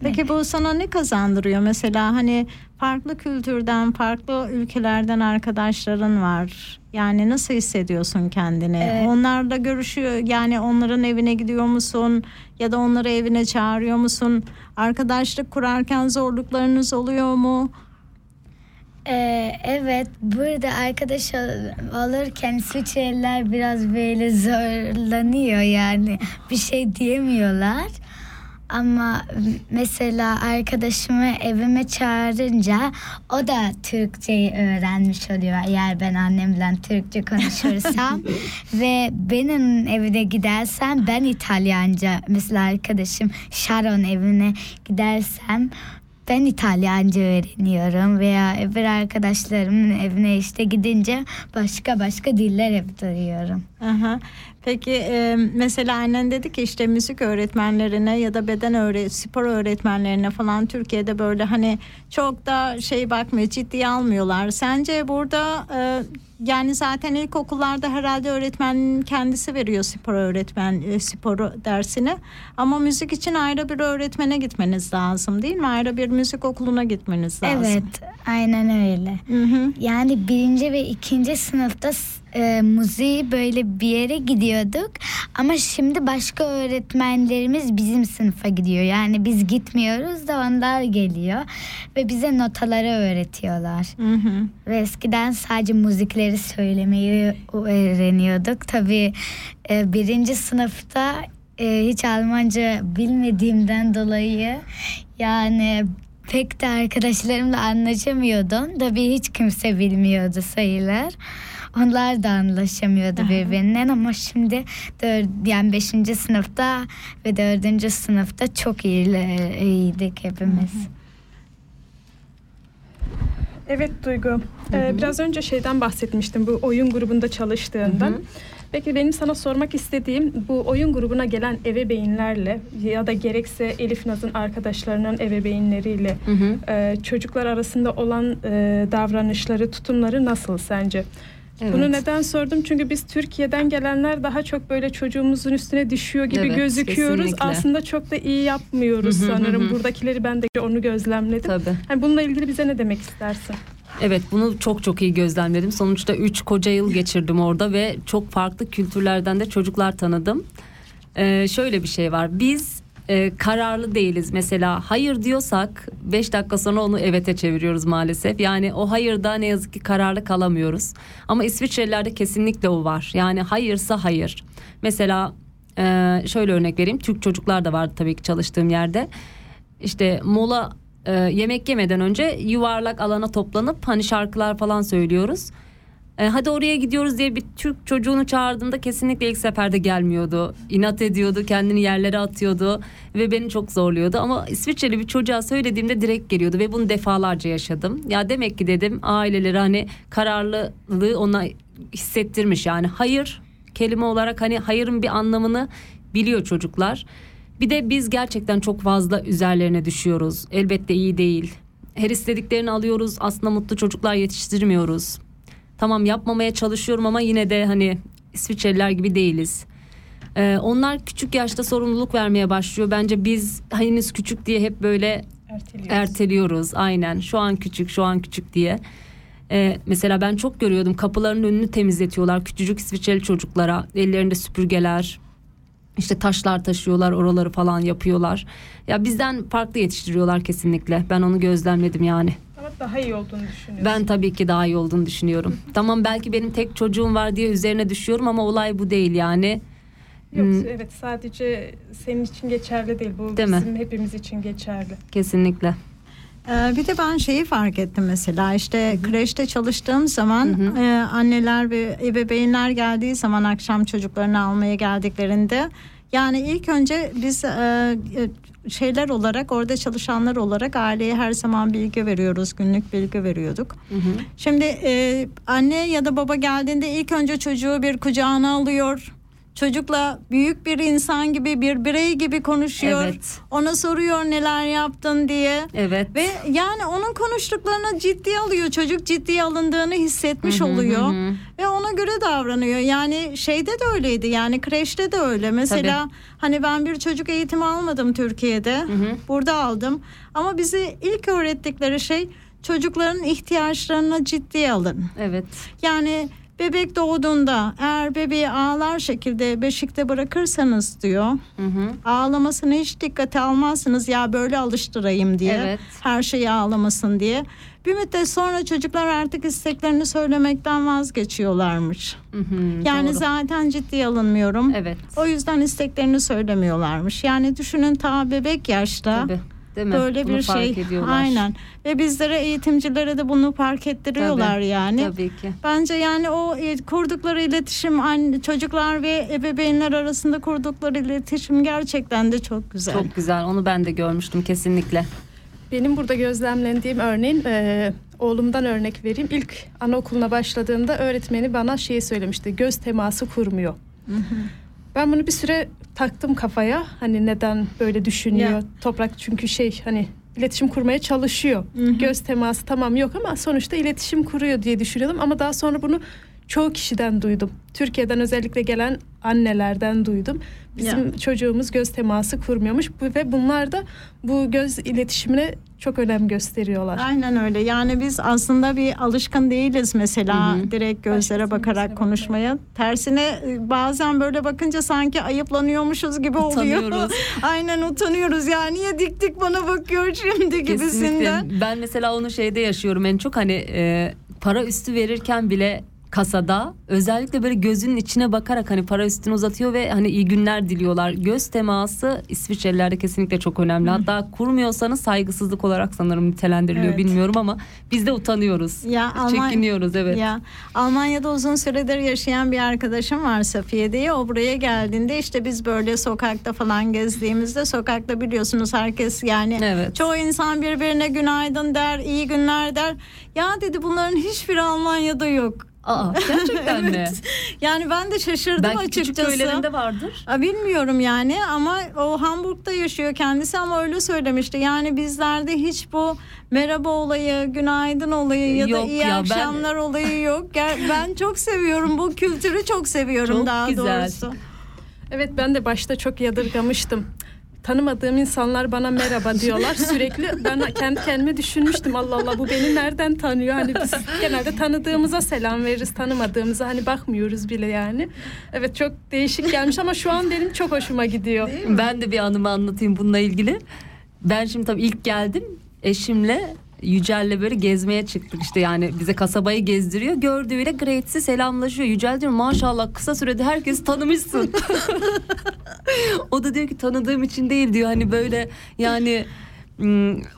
Peki bu sana ne kazandırıyor? Mesela hani farklı kültürden, farklı ülkelerden arkadaşların var. Yani nasıl hissediyorsun kendini? Evet. Onlarla görüşüyor yani onların evine gidiyor musun? Ya da onları evine çağırıyor musun? Arkadaşlık kurarken zorluklarınız oluyor mu? Ee, evet burada arkadaş ol- olurken İsviçreliler biraz böyle zorlanıyor yani. Bir şey diyemiyorlar. Ama mesela arkadaşımı evime çağırınca o da Türkçeyi öğrenmiş oluyor. Eğer ben annemle Türkçe konuşursam. Ve benim evine gidersem ben İtalyanca mesela arkadaşım Sharon evine gidersem ben İtalyanca öğreniyorum veya öbür arkadaşlarımın evine işte gidince başka başka diller hep duyuyorum. Aha. Peki e, mesela annen dedi ki işte müzik öğretmenlerine ya da beden öğre spor öğretmenlerine falan Türkiye'de böyle hani çok da şey bakmıyor ciddiye almıyorlar. Sence burada e, yani zaten ilkokullarda herhalde öğretmenin kendisi veriyor spor öğretmen e, spor dersini ama müzik için ayrı bir öğretmene gitmeniz lazım değil mi? Ayrı bir müzik okuluna gitmeniz lazım. Evet aynen öyle. Yani birinci ve ikinci sınıfta e, müziği böyle bir yere gidiyorduk ama şimdi başka öğretmenlerimiz bizim sınıfa gidiyor. Yani biz gitmiyoruz da onlar geliyor ve bize notaları öğretiyorlar. Ve eskiden sadece müzikleri söylemeyi öğreniyorduk. Tabii e, birinci sınıfta e, hiç Almanca bilmediğimden dolayı yani pek de arkadaşlarımla anlaşamıyordum. Tabii hiç kimse bilmiyordu sayılar. Onlar da anlaşamıyordu birbirinden ama şimdi dört, yani beşinci sınıfta ve dördüncü sınıfta çok iyiler, iyiydik hepimiz. Evet Duygu. Ee, biraz önce şeyden bahsetmiştim bu oyun grubunda çalıştığından. Peki benim sana sormak istediğim bu oyun grubuna gelen ebeveynlerle ya da gerekse Elif Naz'ın arkadaşlarının ebeveynleriyle Hı hı. e, çocuklar arasında olan e, davranışları, tutumları nasıl sence? Evet. Bunu neden sordum? Çünkü biz Türkiye'den gelenler daha çok böyle çocuğumuzun üstüne düşüyor gibi Evet, gözüküyoruz. kesinlikle. Aslında çok da iyi yapmıyoruz sanırım. Buradakileri ben de onu gözlemledim. Tabii. Hani bununla ilgili bize ne demek istersin? Evet bunu çok çok iyi gözlemledim. Sonuçta 3 koca yıl geçirdim orada ve çok farklı kültürlerden de çocuklar tanıdım. Ee, şöyle bir şey var. Biz e, kararlı değiliz. Mesela hayır diyorsak 5 dakika sonra onu evete çeviriyoruz maalesef. Yani o hayırda ne yazık ki kararlı kalamıyoruz. Ama İsviçrelilerde kesinlikle o var. Yani hayırsa hayır. Mesela e, şöyle örnek vereyim. Türk çocuklar da vardı tabii ki çalıştığım yerde. İşte mola e, yemek yemeden önce yuvarlak alana toplanıp hani şarkılar falan söylüyoruz. E, hadi oraya gidiyoruz diye bir Türk çocuğunu çağırdığımda kesinlikle ilk seferde gelmiyordu. İnat ediyordu, kendini yerlere atıyordu ve beni çok zorluyordu. Ama İsviçreli bir çocuğa söylediğimde direkt geliyordu ve bunu defalarca yaşadım. Ya demek ki dedim aileleri hani kararlılığı ona hissettirmiş yani hayır kelime olarak hani hayırın bir anlamını biliyor çocuklar. Bir de biz gerçekten çok fazla üzerlerine düşüyoruz. Elbette iyi değil. Her istediklerini alıyoruz. Aslında mutlu çocuklar yetiştirmiyoruz. Tamam yapmamaya çalışıyorum ama yine de hani İsviçreliler gibi değiliz. Ee, onlar küçük yaşta sorumluluk vermeye başlıyor. Bence biz henüz küçük diye hep böyle Erteliyoruz. erteliyoruz. Aynen şu an küçük şu an küçük diye. Ee, mesela ben çok görüyordum kapıların önünü temizletiyorlar küçücük İsviçreli çocuklara ellerinde süpürgeler işte taşlar taşıyorlar oraları falan yapıyorlar. Ya bizden farklı yetiştiriyorlar kesinlikle ben onu gözlemledim yani. Ama daha iyi olduğunu düşünüyorsun. Ben tabii ki daha iyi olduğunu düşünüyorum. tamam belki benim tek çocuğum var diye üzerine düşüyorum ama olay bu değil yani. Yok Hmm, evet sadece senin için geçerli değil. Bu Değil mi? bizim hepimiz için geçerli. kesinlikle. Ee, bir de ben şeyi fark ettim mesela işte kreşte çalıştığım zaman e, anneler ve ebeveynler geldiği zaman akşam çocuklarını almaya geldiklerinde yani ilk önce biz e, e, şeyler olarak orada çalışanlar olarak aileye her zaman bilgi veriyoruz günlük bilgi veriyorduk. Şimdi e, anne ya da baba geldiğinde ilk önce çocuğu bir kucağına alıyor. Çocukla büyük bir insan gibi bir birey gibi konuşuyor. Evet. Ona soruyor neler yaptın diye. Evet. Ve yani onun konuştuklarını ciddiye alıyor. Çocuk ciddiye alındığını hissetmiş Hı hı, oluyor. hı. Ve ona göre davranıyor. Yani şeyde de öyleydi. Yani kreşte de öyle. Mesela hani ben bir çocuk eğitimi almadım Türkiye'de. Burada aldım. Ama bize ilk öğrettikleri şey çocukların ihtiyaçlarına ciddiye alın. Evet. Yani bebek doğduğunda eğer bebeği ağlar şekilde beşikte bırakırsanız diyor. Ağlamasını hiç dikkate almazsınız ya böyle alıştırayım diye. Evet. Her şeyi ağlamasın diye. Bir müddet sonra çocuklar artık isteklerini söylemekten vazgeçiyorlarmış. Yani doğru. zaten ciddiye alınmıyorum. Evet. O yüzden isteklerini söylemiyorlarmış. Yani düşünün ta bebek yaşta. Tabii, değil mi? Böyle Bunu bir fark şey. ediyorlar. Aynen. Ve bizlere eğitimcilere de bunu fark ettiriyorlar Tabii, yani. Tabii ki. Bence yani o e, kurdukları iletişim çocuklar ve ebeveynler arasında kurdukları iletişim gerçekten de çok güzel. Çok güzel. Onu ben de görmüştüm kesinlikle. Benim burada gözlemlendiğim örneğin e, oğlumdan örnek vereyim. İlk anaokuluna başladığımda öğretmeni bana şeyi söylemişti. Göz teması kurmuyor. Ben bunu bir süre taktım kafaya. Hani neden böyle düşünüyor? Ya. Toprak çünkü şey hani iletişim kurmaya çalışıyor. Göz teması tamam yok ama sonuçta iletişim kuruyor diye düşünüyordum ama daha sonra bunu çoğu kişiden duydum. Türkiye'den özellikle gelen annelerden duydum. Bizim Ya. çocuğumuz göz teması kurmuyormuş ve bunlar da bu göz iletişimine çok önem gösteriyorlar. Aynen öyle. Yani biz aslında bir alışkın değiliz mesela direkt gözlere bakarak konuşmaya. Tersine e, bazen böyle bakınca sanki ayıplanıyormuşuz gibi oluyor. Utanıyoruz. Aynen utanıyoruz. Ya niye dik dik bana bakıyor şimdi gibisinden. Kesinlikle. Ben mesela onu şeyde yaşıyorum en çok hani e, para üstü verirken bile kasada özellikle böyle gözünün içine bakarak hani para üstünü uzatıyor ve hani iyi günler diliyorlar. Göz teması İsviçrelilerde kesinlikle çok önemli. Hatta kurmuyorsanız saygısızlık olarak sanırım nitelendiriliyor Evet. bilmiyorum ama biz de utanıyoruz. Ya Alman- Çekiniyoruz evet. Ya Almanya'da uzun süredir yaşayan bir arkadaşım var Safiye diye. O buraya geldiğinde işte biz böyle sokakta falan gezdiğimizde sokakta biliyorsunuz herkes yani Evet. çoğu insan birbirine günaydın der, iyi günler der. Ya dedi bunların hiçbiri Almanya'da yok. Aa, gerçekten mi? Yani ben de şaşırdım Belki küçük açıkçası. köylerinde vardır. Aa, Bilmiyorum yani ama o Hamburg'da yaşıyor kendisi ama öyle söylemişti. Yani bizlerde hiç bu merhaba olayı, günaydın olayı ya da Yok iyi ya, ben- akşamlar olayı yok. Ben çok seviyorum bu kültürü çok seviyorum Çok daha güzel. doğrusu. Evet ben de başta çok yadırgamıştım. Tanımadığım insanlar bana merhaba diyorlar sürekli. Ben kendi kendime düşünmüştüm Allah Allah bu beni nereden tanıyor? Hani biz genelde tanıdığımıza selam veririz tanımadığımıza hani bakmıyoruz bile yani. Evet çok değişik gelmiş ama şu an benim çok hoşuma gidiyor. Ben de bir anımı anlatayım bununla ilgili. Ben şimdi tabii ilk geldim eşimle Yücel'le böyle gezmeye çıktık işte yani bize kasabayı gezdiriyor. Gördüğüyle Gretes'i selamlaşıyor. Yücel diyor maşallah kısa sürede herkesi tanımışsın. o da diyor ki tanıdığım için değil diyor hani böyle yani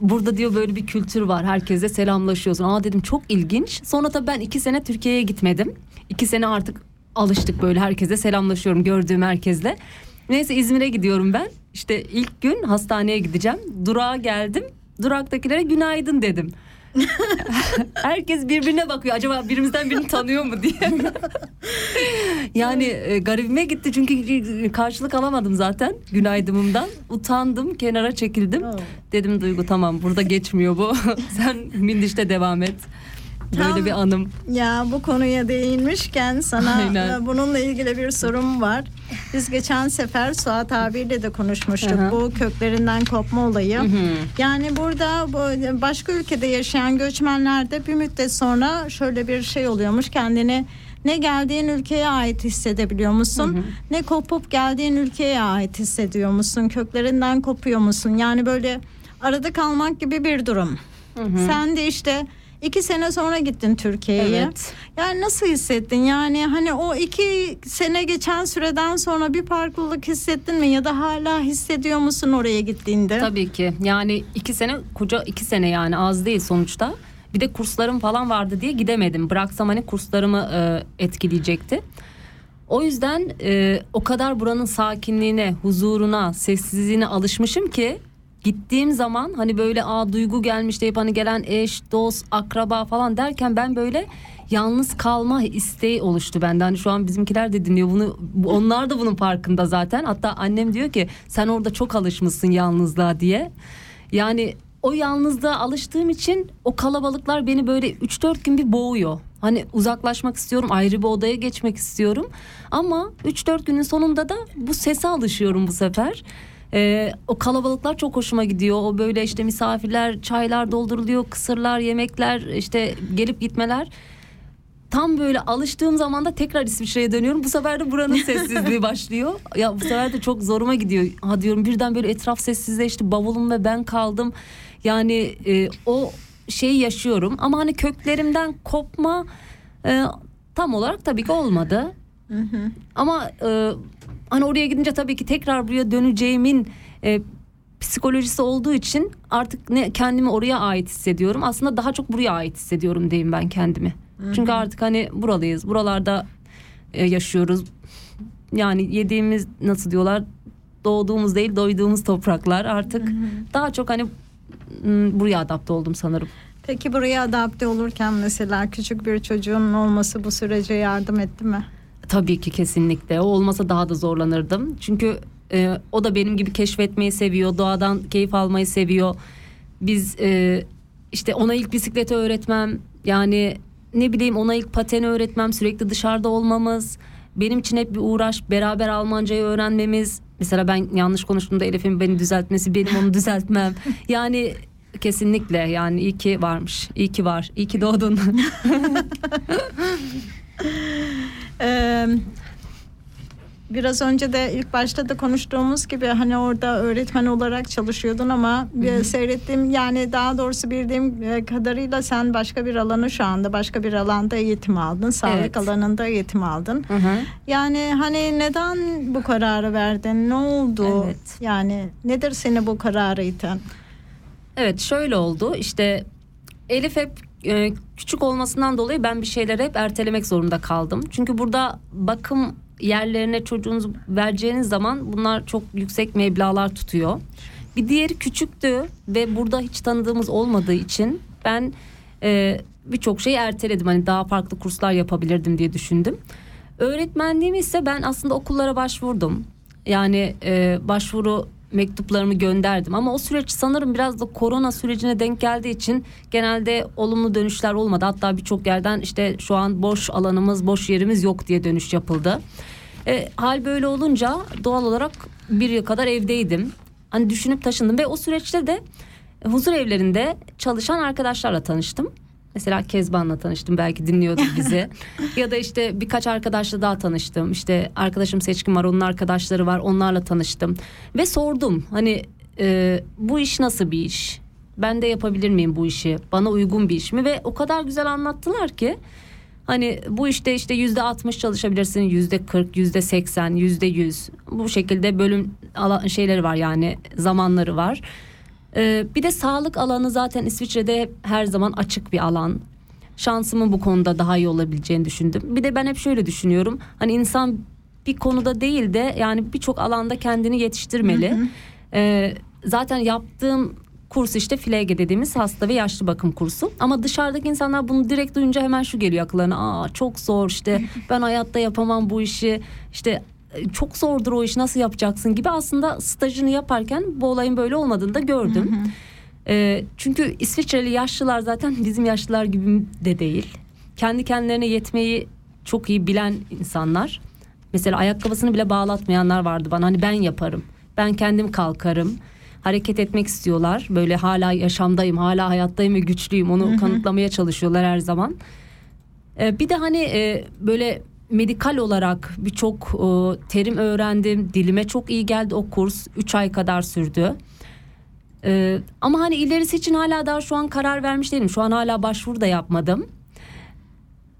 Burada diyor böyle bir kültür var. Herkese selamlaşıyorsun. Aa dedim çok ilginç. Sonra tabii ben iki sene Türkiye'ye gitmedim. İki sene artık alıştık böyle herkese selamlaşıyorum gördüğüm herkesle. Neyse İzmir'e gidiyorum ben. İşte ilk gün hastaneye gideceğim. Durağa geldim. Duraktakilere günaydın dedim. Herkes birbirine bakıyor. Acaba birimizden birini tanıyor mu diye. yani e, garibime gitti çünkü karşılık alamadım zaten günaydımımdan. Utandım, kenara çekildim. Dedim Duygu tamam burada geçmiyor bu. Sen Mindiş'te devam et. Böyle Tam- bir anım. Ya bu konuya değinmişken sana Aynen. bununla ilgili bir sorum var. Biz geçen sefer Suat abiyle de konuşmuştuk Hı hı. bu köklerinden kopma olayı. Hı hı. Yani burada bu başka ülkede yaşayan göçmenlerde bir müddet sonra şöyle bir şey oluyormuş kendini ne geldiğin ülkeye ait hissedebiliyor musun? Ne kopup geldiğin ülkeye ait hissediyor musun? Köklerinden kopuyor musun? Yani böyle arada kalmak gibi bir durum. Sen de işte iki sene sonra gittin Türkiye'ye. Evet. Yani nasıl hissettin? Yani hani o iki sene geçen süreden sonra bir farklılık hissettin mi? Ya da hala hissediyor musun oraya gittiğinde? Tabii ki. Yani iki sene koca iki sene yani az değil sonuçta. Bir de kurslarım falan vardı diye gidemedim. Bıraksam hani kurslarımı e, etkileyecekti. O yüzden e, o kadar buranın sakinliğine, huzuruna, sessizliğine alışmışım ki gittiğim zaman hani böyle a duygu gelmiş deyip hani gelen eş, dost, akraba falan derken ben böyle yalnız kalma isteği oluştu bende. Hani şu an bizimkiler de dinliyor bunu. bu- Onlar da bunun farkında zaten. Hatta annem diyor ki sen orada çok alışmışsın yalnızlığa diye. Yani o yalnızlığa alıştığım için o kalabalıklar beni böyle 3-4 gün bir boğuyor. Hani uzaklaşmak istiyorum, ayrı bir odaya geçmek istiyorum. Ama 3-4 günün sonunda da bu sese alışıyorum bu sefer. Ee, o kalabalıklar çok hoşuma gidiyor. O böyle işte misafirler, çaylar dolduruluyor, kısırlar, yemekler, işte gelip gitmeler. Tam böyle alıştığım zaman da tekrar İsviçre'ye dönüyorum. Bu sefer de buranın sessizliği başlıyor. Ya bu sefer de çok zoruma gidiyor. Ha diyorum birden böyle etraf sessizleşti. Bavulum ve ben kaldım. Yani e, o şeyi yaşıyorum. Ama hani köklerimden kopma e, tam olarak tabii ki olmadı. Ama e, hani oraya gidince tabii ki tekrar buraya döneceğimin e, psikolojisi olduğu için artık ne kendimi oraya ait hissediyorum. Aslında daha çok buraya ait hissediyorum diyeyim ben kendimi. Hı hı. Çünkü artık hani buralıyız. Buralarda e, yaşıyoruz. Yani yediğimiz nasıl diyorlar doğduğumuz değil doyduğumuz topraklar artık daha çok hani buraya adapte oldum sanırım. Peki buraya adapte olurken mesela küçük bir çocuğun olması bu sürece yardım etti mi? Tabii ki kesinlikle. O olmasa daha da zorlanırdım. Çünkü e, o da benim gibi keşfetmeyi seviyor. Doğadan keyif almayı seviyor. Biz e, işte ona ilk bisikleti öğretmem. Yani ne bileyim ona ilk pateni öğretmem. Sürekli dışarıda olmamız. Benim için hep bir uğraş. Beraber Almancayı öğrenmemiz. Mesela ben yanlış konuştuğumda Elif'in beni düzeltmesi. Benim onu düzeltmem. Yani kesinlikle yani iyi ki varmış. İyi ki var. İyi ki doğdun. Ee, biraz önce de ilk başta da konuştuğumuz gibi hani orada öğretmen olarak çalışıyordun ama bir seyrettiğim yani daha doğrusu bildiğim kadarıyla sen başka bir alanı şu anda başka bir alanda eğitim aldın. Sağlık Evet. alanında eğitim aldın. Yani hani neden bu kararı verdin? Ne oldu? Yani nedir seni bu kararı iten? Evet şöyle oldu işte Elif hep e, küçük olmasından dolayı ben bir şeyleri hep ertelemek zorunda kaldım. Çünkü burada bakım yerlerine çocuğunuzu vereceğiniz zaman bunlar çok yüksek meblağlar tutuyor. Bir diğeri küçüktü ve burada hiç tanıdığımız olmadığı için ben e, birçok şeyi erteledim. Hani daha farklı kurslar yapabilirdim diye düşündüm. Öğretmenliğimi ise ben aslında okullara başvurdum. Yani e, başvuru mektuplarımı gönderdim ama o süreç sanırım biraz da korona sürecine denk geldiği için genelde olumlu dönüşler olmadı. Hatta birçok yerden işte şu an boş alanımız, boş yerimiz yok diye dönüş yapıldı. E, hal böyle olunca doğal olarak bir yıl kadar evdeydim. Hani düşünüp taşındım ve o süreçte de huzur evlerinde çalışan arkadaşlarla tanıştım. Mesela Kezban'la tanıştım belki dinliyordur bizi. ya da işte birkaç arkadaşla daha tanıştım. İşte arkadaşım Seçkin var onun arkadaşları var onlarla tanıştım. Ve sordum hani e, bu iş nasıl bir iş? Ben de yapabilir miyim bu işi? Bana uygun bir iş mi? Ve o kadar güzel anlattılar ki Hani bu işte işte yüzde 60 çalışabilirsin, yüzde 40, yüzde 80, yüzde 100 bu şekilde bölüm şeyleri var yani zamanları var. Ee, bir de sağlık alanı zaten İsviçre'de her zaman açık bir alan. Şansımın bu konuda daha iyi olabileceğini düşündüm. Bir de ben hep şöyle düşünüyorum. Hani insan bir konuda değil de yani birçok alanda kendini yetiştirmeli. Ee, zaten yaptığım kurs işte FLG dediğimiz hasta ve yaşlı bakım kursu. Ama dışarıdaki insanlar bunu direkt duyunca hemen şu geliyor akıllarına. Aa çok zor işte ben hayatta yapamam bu işi. İşte çok zordur o iş nasıl yapacaksın gibi aslında stajını yaparken bu olayın böyle olmadığını da gördüm. Ee, çünkü İsviçreli yaşlılar zaten bizim yaşlılar gibi de değil. Kendi kendilerine yetmeyi çok iyi bilen insanlar. Mesela ayakkabısını bile bağlatmayanlar vardı bana. Hani ben yaparım. Ben kendim kalkarım. Hareket etmek istiyorlar. Böyle hala yaşamdayım, hala hayattayım ve güçlüyüm. Onu Hı hı. kanıtlamaya çalışıyorlar her zaman. Ee, bir de hani e, böyle medikal olarak birçok e, terim öğrendim. Dilime çok iyi geldi o kurs. 3 ay kadar sürdü. Ee, ama hani ilerisi için hala daha şu an karar vermiş değilim. Şu an hala başvuru da yapmadım.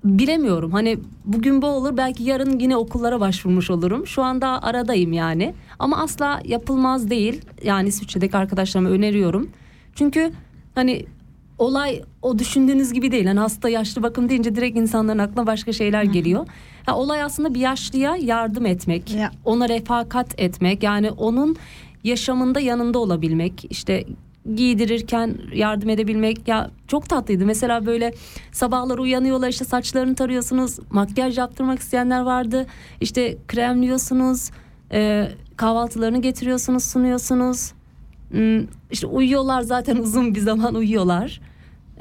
Bilemiyorum. Hani bugün bu olur belki yarın yine okullara başvurmuş olurum. Şu anda aradayım yani. Ama asla yapılmaz değil. Yani İsviçre'deki arkadaşlarıma öneriyorum. Çünkü hani olay o düşündüğünüz gibi değil. Hani hasta yaşlı bakım deyince direkt insanların aklına başka şeyler geliyor. Ha, olay aslında bir yaşlıya yardım etmek. Ona refakat etmek. Yani onun yaşamında yanında olabilmek. İşte giydirirken yardım edebilmek ya çok tatlıydı. Mesela böyle sabahlar uyanıyorlar işte saçlarını tarıyorsunuz. Makyaj yaptırmak isteyenler vardı. İşte kremliyorsunuz. e, kahvaltılarını getiriyorsunuz sunuyorsunuz. Hmm, işte uyuyorlar zaten uzun bir zaman uyuyorlar.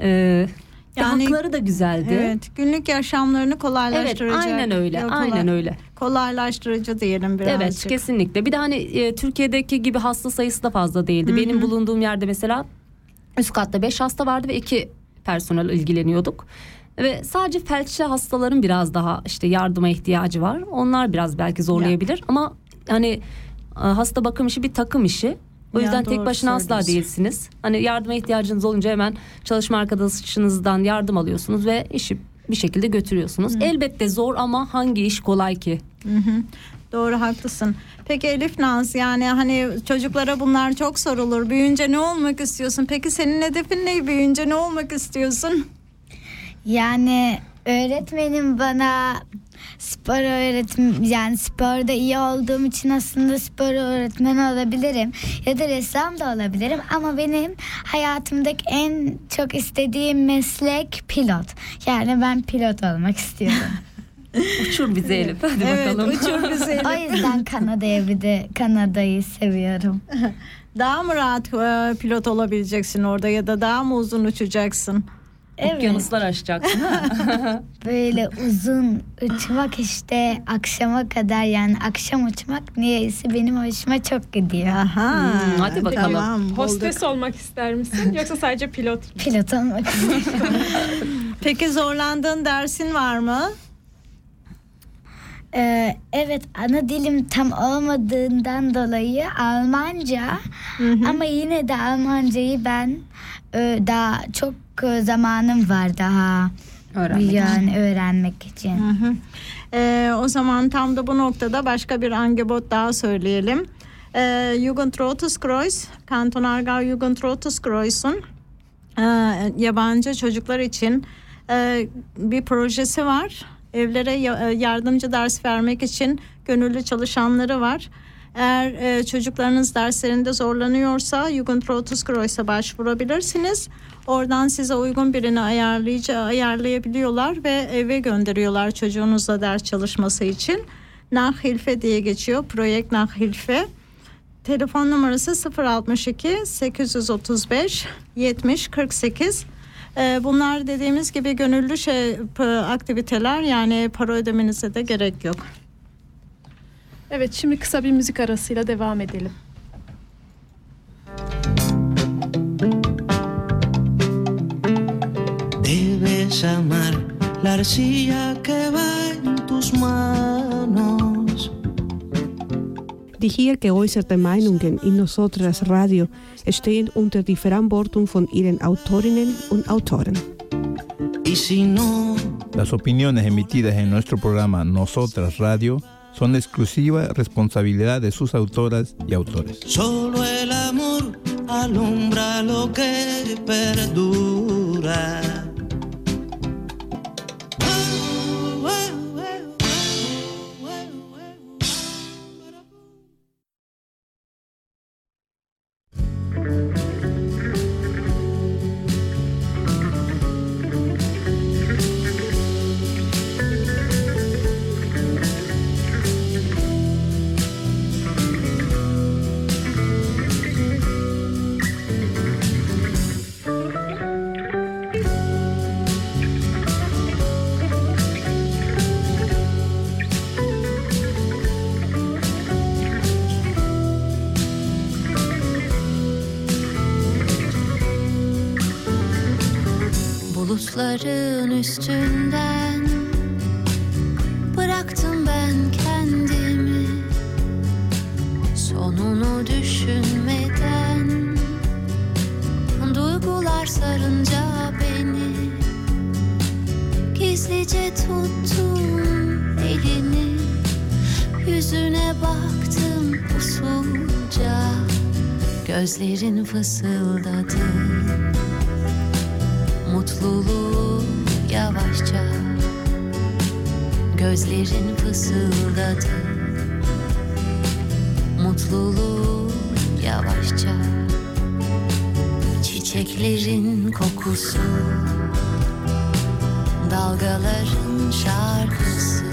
Ee, Yani- hakları da güzeldi. Evet, günlük yaşamlarını kolaylaştıracak. Evet, aynen öyle, Yok, aynen öyle. Kolaylaştırıcı diyelim birazcık. Evet kesinlikle. Bir de hani e, Türkiye'deki gibi hasta sayısı da fazla değildi. Hı hı. Benim bulunduğum yerde mesela üst katta 5 hasta vardı ve 2 personel ilgileniyorduk. Ve sadece felçli hastaların biraz daha işte yardıma ihtiyacı var. Onlar biraz belki zorlayabilir ama hani hasta bakım işi bir takım işi. O Ya, yüzden tek doğru başına asla değilsiniz. Hani yardıma ihtiyacınız olunca hemen çalışma arkadaşınızdan yardım alıyorsunuz ve işi bir şekilde götürüyorsunuz. Elbette zor ama hangi iş kolay ki? Hı hı. Doğru haklısın. Peki Elif Naz yani hani çocuklara bunlar çok sorulur. Büyüyünce ne olmak istiyorsun? Peki senin hedefin ne? Büyüyünce ne olmak istiyorsun? Yani öğretmenim bana spor öğretim yani sporda iyi olduğum için aslında spor öğretmeni olabilirim ya da ressam da olabilirim ama benim hayatımdaki en çok istediğim meslek pilot. Yani ben pilot olmak istiyorum. Uçur bizi Elif. Hadi Evet, bakalım. uçur bizi Elif. o yüzden Kanada'ya bir de Kanada'yı seviyorum. Daha mı rahat e, pilot olabileceksin orada ya da daha mı uzun uçacaksın? Evet. Okyanuslar aşacaksın ha? Böyle uzun uçmak işte akşama kadar yani akşam uçmak niyeyse benim hoşuma çok gidiyor. Aha, Hmm, hadi bakalım. Tamam, Hostes olmak ister misin yoksa sadece pilot? Pilot olmak istiyorum. Peki zorlandığın dersin var mı? Ee, evet ana dilim tam olmadığından dolayı Almanca ama yine de Almancayı ben e, daha çok zamanım var daha Öğrenmek yani öğrenmek için. Hı hı. Ee, o zaman tam da bu noktada başka bir angebot daha söyleyelim. Ee, Jugendrotuskreuz, Kanton Aargau Jugendrotuskreuz'un e, yabancı çocuklar için e, bir projesi var. Evlere e, yardımcı ders vermek için gönüllü çalışanları var. Eğer e, çocuklarınız derslerinde zorlanıyorsa Jugendrotuskreuz'a başvurabilirsiniz. Oradan size uygun birini ayarlayıcı ayarlayabiliyorlar ve eve gönderiyorlar çocuğunuzla ders çalışması için. Nachhilfe diye geçiyor. Projekt Nachhilfe. Telefon numarası 062 835 70 48. Ee, Bunlar dediğimiz gibi gönüllü şey aktiviteler yani para ödemenize de gerek yok. Evet şimdi kısa bir müzik arasıyla devam edelim. Debes amar la arcilla que va en tus manos. Die hier geäußerten Meinungen in Nosotras Radio stehen unter die Verantwortung von ihren Autorinnen und Autoren. Y si no, Las opiniones emitidas en nuestro programa Nosotras Radio son exclusiva responsabilidad de sus autoras y autores. solo el amor alumbra lo que perdura. Üstünden. Bıraktım ben kendimi. Sonunu düşünmeden. Duygular sarınca beni. Gizlice tuttum elini. Yüzüne baktım usulca. Gözlerin fısıldadı yavaşça Gözlerin fısıldadı. Mutluluğu yavaşça. Çiçeklerin kokusu. Dalgaların şarkısı.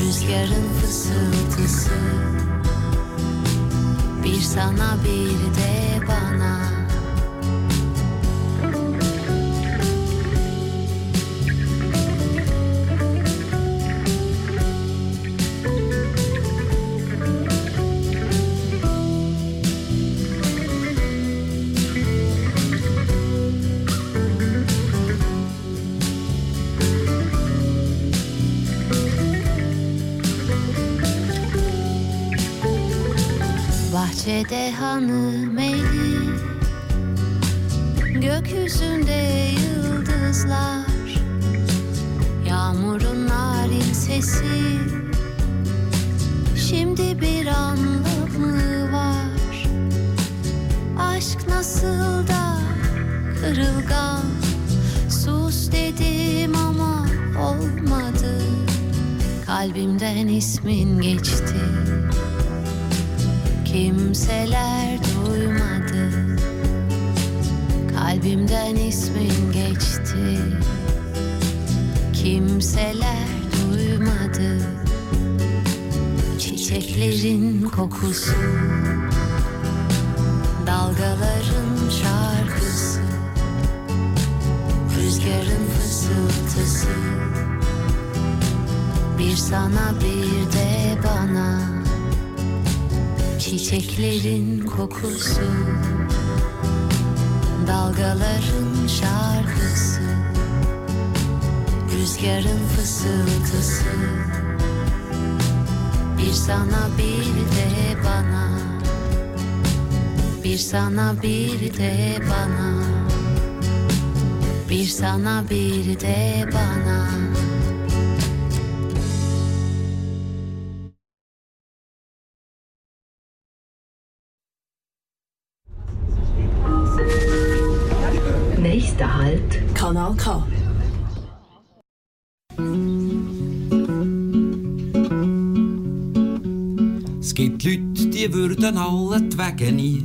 Rüzgarın fısıltısı. Bir sana bir de bana Bahçede hanım eli. Gökyüzünde yıldızlar Yağmurun narin sesi. Şimdi bir anlamı var? Aşk nasıl da kırılgan. Sus dedim ama olmadı. Kalbimden ismin geçti Kimseler duymadı. Kalbimden ismin geçti. Kimseler duymadı. Çiçeklerin kokusu Dalgaların şarkısı Rüzgarın fısıltısı. Bir sana bir de bana Çiçeklerin kokusu Dalgaların şarkısı Rüzgarın fısıltısı. Bir sana bir de bana. Bir sana bir de bana. Bir sana bir de bana gibt Leute, die würden alle die Wege nie.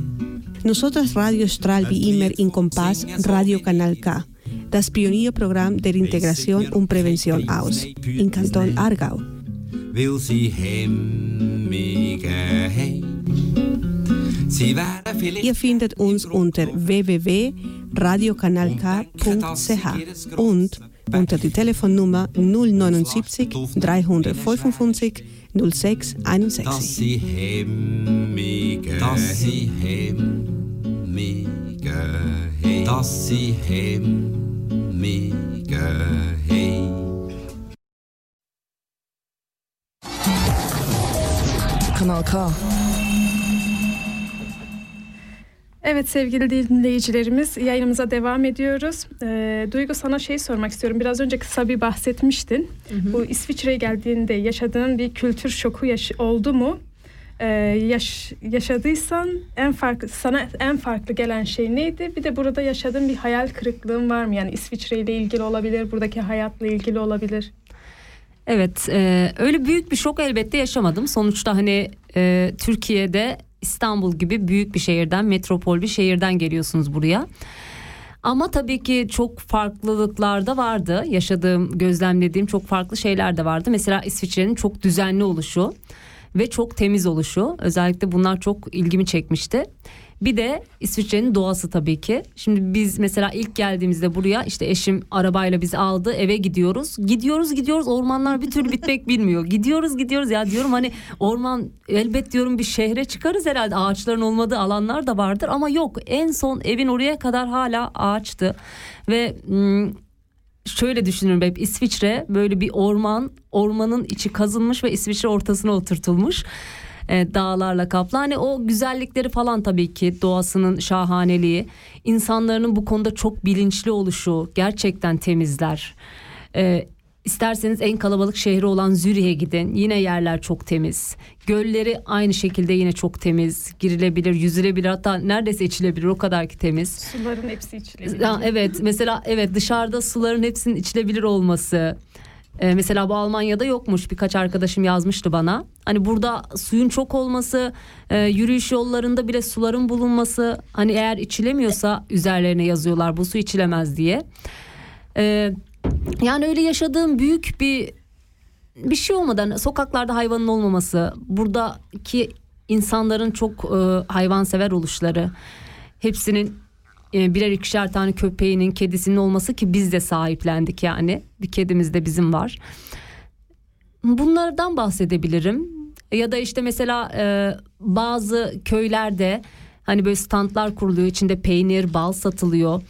Nosotras Radio Stral wie immer in Kompass Radio Kanal K, das Pionierprogramm der Integration und Prävention aus, in Kanton Aargau. Weil sie hemmige Ihr findet uns unter www.radiokanalk.ch und unter die Telefonnummer 079 355 06 dass 61. sie hemmige dass sie hemmige dass sie hemmige. Kanal K. Evet sevgili dinleyicilerimiz yayınımıza devam ediyoruz. Ee, Duygu sana şey sormak istiyorum. Biraz önce kısa bir bahsetmiştin. Bu İsviçre'ye geldiğinde yaşadığın bir kültür şoku yaş- oldu mu? E, yaş, yaşadıysan en farklı sana en farklı gelen şey neydi? Bir de burada yaşadığın bir hayal kırıklığın var mı? Yani İsviçre ile ilgili olabilir, buradaki hayatla ilgili olabilir. Evet, e, öyle büyük bir şok elbette yaşamadım. Sonuçta hani e, Türkiye'de İstanbul gibi büyük bir şehirden, metropol bir şehirden geliyorsunuz buraya. Ama tabii ki çok farklılıklar da vardı. Yaşadığım, gözlemlediğim çok farklı şeyler de vardı. Mesela İsviçre'nin çok düzenli oluşu ve çok temiz oluşu. Özellikle bunlar çok ilgimi çekmişti. Bir de İsviçre'nin doğası tabii ki. Şimdi biz mesela ilk geldiğimizde buraya işte eşim arabayla bizi aldı eve gidiyoruz. Gidiyoruz gidiyoruz ormanlar bir türlü bitmek bilmiyor. Gidiyoruz gidiyoruz ya diyorum hani orman elbet diyorum bir şehre çıkarız herhalde. Ağaçların olmadığı alanlar da vardır ama yok. En son evin oraya kadar hala ağaçtı. Ve şöyle düşünürüm hep İsviçre böyle bir orman ormanın içi kazınmış ve İsviçre ortasına oturtulmuş e, dağlarla kaplı. Hani o güzellikleri falan tabii ki doğasının şahaneliği, insanların bu konuda çok bilinçli oluşu gerçekten temizler. E, İsterseniz en kalabalık şehri olan Zürih'e gidin. Yine yerler çok temiz. Gölleri aynı şekilde yine çok temiz. Girilebilir, yüzülebilir hatta neredeyse içilebilir o kadar ki temiz. Suların hepsi içilebilir. Ya, evet mesela evet dışarıda suların hepsinin içilebilir olması. Ee, mesela bu Almanya'da yokmuş birkaç arkadaşım yazmıştı bana. Hani burada suyun çok olması, e, yürüyüş yollarında bile suların bulunması. Hani eğer içilemiyorsa üzerlerine yazıyorlar bu su içilemez diye. Ee, yani öyle yaşadığım büyük bir bir şey olmadan sokaklarda hayvanın olmaması, buradaki insanların çok e, hayvansever oluşları, hepsinin e, birer ikişer tane köpeğinin, kedisinin olması ki biz de sahiplendik yani. Bir kedimiz de bizim var. Bunlardan bahsedebilirim. Ya da işte mesela e, bazı köylerde hani böyle standlar kuruluyor. içinde peynir, bal satılıyor.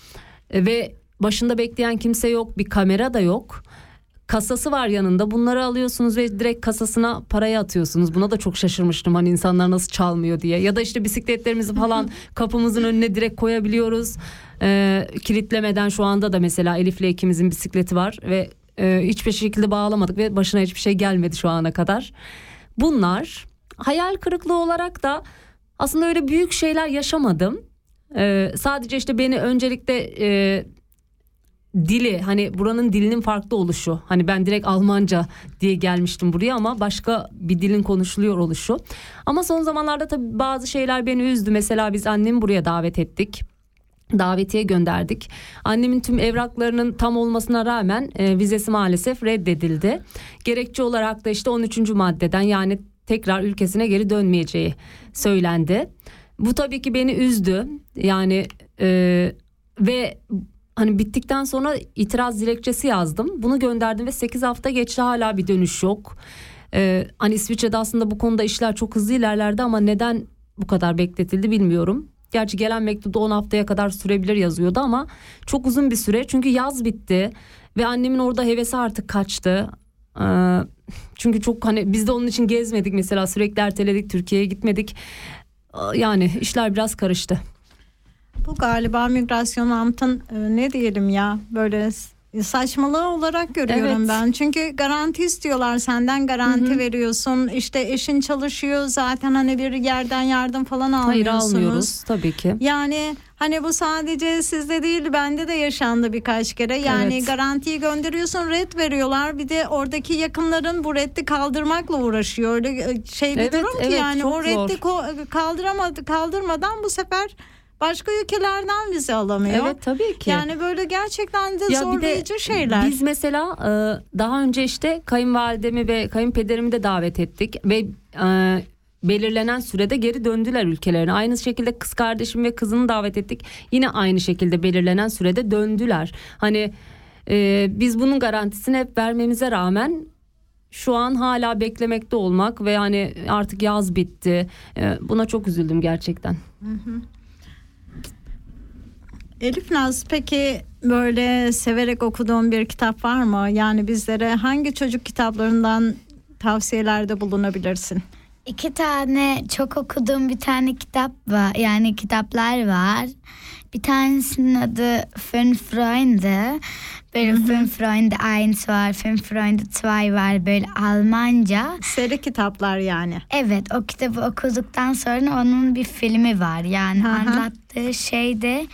E, ve başında bekleyen kimse yok, bir kamera da yok. Kasası var yanında. Bunları alıyorsunuz ve direkt kasasına parayı atıyorsunuz. Buna da çok şaşırmıştım hani insanlar nasıl çalmıyor diye. Ya da işte bisikletlerimizi falan kapımızın önüne direkt koyabiliyoruz. Ee, kilitlemeden şu anda da mesela Elif'le ikimizin bisikleti var ve e, hiçbir şekilde bağlamadık ve başına hiçbir şey gelmedi şu ana kadar. Bunlar hayal kırıklığı olarak da aslında öyle büyük şeyler yaşamadım. Ee, sadece işte beni öncelikle e, dili hani buranın dilinin farklı oluşu. Hani ben direkt Almanca diye gelmiştim buraya ama başka bir dilin konuşuluyor oluşu. Ama son zamanlarda tabii bazı şeyler beni üzdü. Mesela biz annemi buraya davet ettik davetiye gönderdik. Annemin tüm evraklarının tam olmasına rağmen e, vizesi maalesef reddedildi. Gerekçe olarak da işte 13. maddeden yani tekrar ülkesine geri dönmeyeceği söylendi. Bu tabii ki beni üzdü. Yani e, ve hani bittikten sonra itiraz dilekçesi yazdım. Bunu gönderdim ve 8 hafta geçti hala bir dönüş yok. Ee, hani İsviçre'de aslında bu konuda işler çok hızlı ilerlerdi ama neden bu kadar bekletildi bilmiyorum. Gerçi gelen mektupta 10 haftaya kadar sürebilir yazıyordu ama çok uzun bir süre. Çünkü yaz bitti ve annemin orada hevesi artık kaçtı. Ee, çünkü çok hani biz de onun için gezmedik mesela sürekli erteledik Türkiye'ye gitmedik. Ee, yani işler biraz karıştı. Bu galiba migrasyon amtın e, ne diyelim ya böyle saçmalığı olarak görüyorum Evet. ben. Çünkü garanti istiyorlar senden garanti Hı hı. veriyorsun. İşte eşin çalışıyor zaten hani bir yerden yardım falan Hayır almıyorsunuz. almıyoruz tabii ki. Yani hani bu sadece sizde değil bende de yaşandı birkaç kere. Yani Evet. garantiyi gönderiyorsun red veriyorlar. Bir de oradaki yakınların bu reddi kaldırmakla uğraşıyor. Öyle e, şey bir Evet, durum ki evet, yani o reddi zor. kaldıramadı kaldırmadan bu sefer başka ülkelerden vize alamıyor. Evet tabii ki. Yani böyle gerçekten de Ya bir de zorlayıcı şeyler. Biz mesela e, daha önce işte kayınvalidemi ve kayınpederimi de davet ettik ve e, belirlenen sürede geri döndüler ülkelerine. Aynı şekilde kız kardeşim ve kızını davet ettik. Yine aynı şekilde belirlenen sürede döndüler. Hani e, biz bunun garantisini hep vermemize rağmen şu an hala beklemekte olmak ve hani artık yaz bitti. E, buna çok üzüldüm gerçekten. Hı hı. Elif Naz peki böyle severek okuduğun bir kitap var mı? Yani bizlere hangi çocuk kitaplarından tavsiyelerde bulunabilirsin? İki tane çok okuduğum bir tane kitap var. Yani kitaplar var. Bir tanesinin adı Fünf Freunde. Böyle Fünf Freunde 1 var, Fünf Freunde 2 var. Böyle Almanca. Seri kitaplar yani. Evet o kitabı okuduktan sonra onun bir filmi var. Yani anlattığı şey de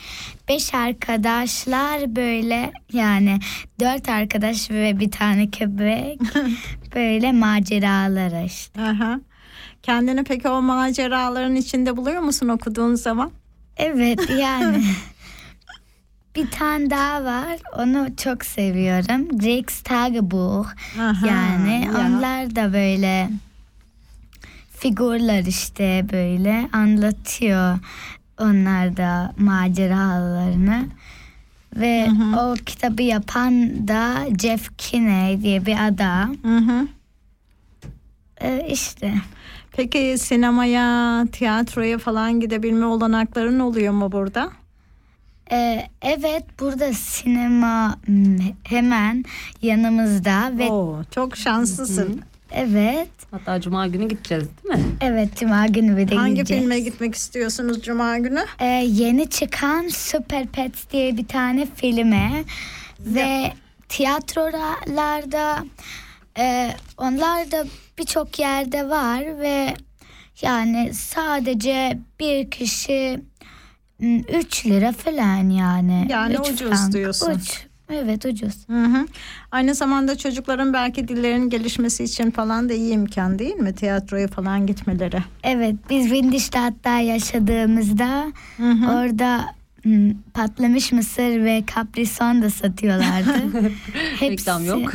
beş arkadaşlar böyle yani dört arkadaş ve bir tane köpek böyle maceralar işte. Aha. Kendini peki o maceraların içinde buluyor musun okuduğun zaman? Evet yani. bir tane daha var. Onu çok seviyorum. Drake's Tagebuch. Aha, yani ya. onlar da böyle figürler işte böyle anlatıyor. Onlar da maceralarını. Ve o kitabı yapan da Jeff Kinney diye bir adam. Ee, işte. Peki sinemaya, tiyatroya falan gidebilme olanakların oluyor mu burada? Ee, evet burada sinema hmm, hemen yanımızda ve Oo, çok şanslısın. Evet. Hatta cuma günü gideceğiz değil mi? Evet cuma günü bir de Hangi gideceğiz. filme gitmek istiyorsunuz cuma günü? Ee, yeni çıkan Super Pets diye bir tane filme ve tiyatrolarda e, onlar da birçok yerde var ve yani sadece bir kişi 3 lira falan yani. Yani Üç ucuz frank. diyorsun. Uç. Evet ucuz. Hı hı. Aynı zamanda çocukların belki dillerinin gelişmesi için falan da iyi imkan değil mi? Tiyatroya falan gitmeleri. Evet biz Windstadt'ta yaşadığımızda orada m, patlamış mısır ve kaprison da satıyorlardı. Reklam yok.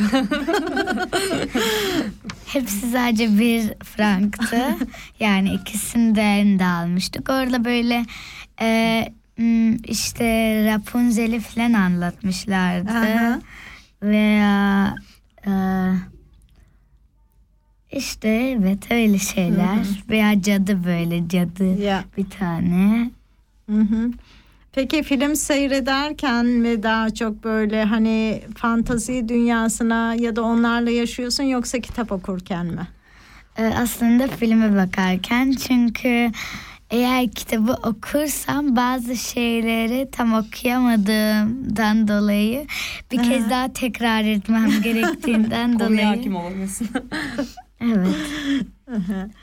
hepsi sadece bir franktı. yani ikisinden de almıştık. Orada böyle e, işte Rapunzel'i falan anlatmışlardı. Aha. Veya e, işte evet öyle şeyler. Veya cadı böyle cadı Ya. bir tane. Hı hı. Peki film seyrederken mi daha çok böyle hani fantazi dünyasına ya da onlarla yaşıyorsun yoksa kitap okurken mi? Ee, aslında filme bakarken çünkü eğer kitabı okursam bazı şeyleri tam okuyamadığımdan dolayı bir kez daha tekrar etmem gerektiğinden Konuya dolayı. hakim olamıyorsun. Evet.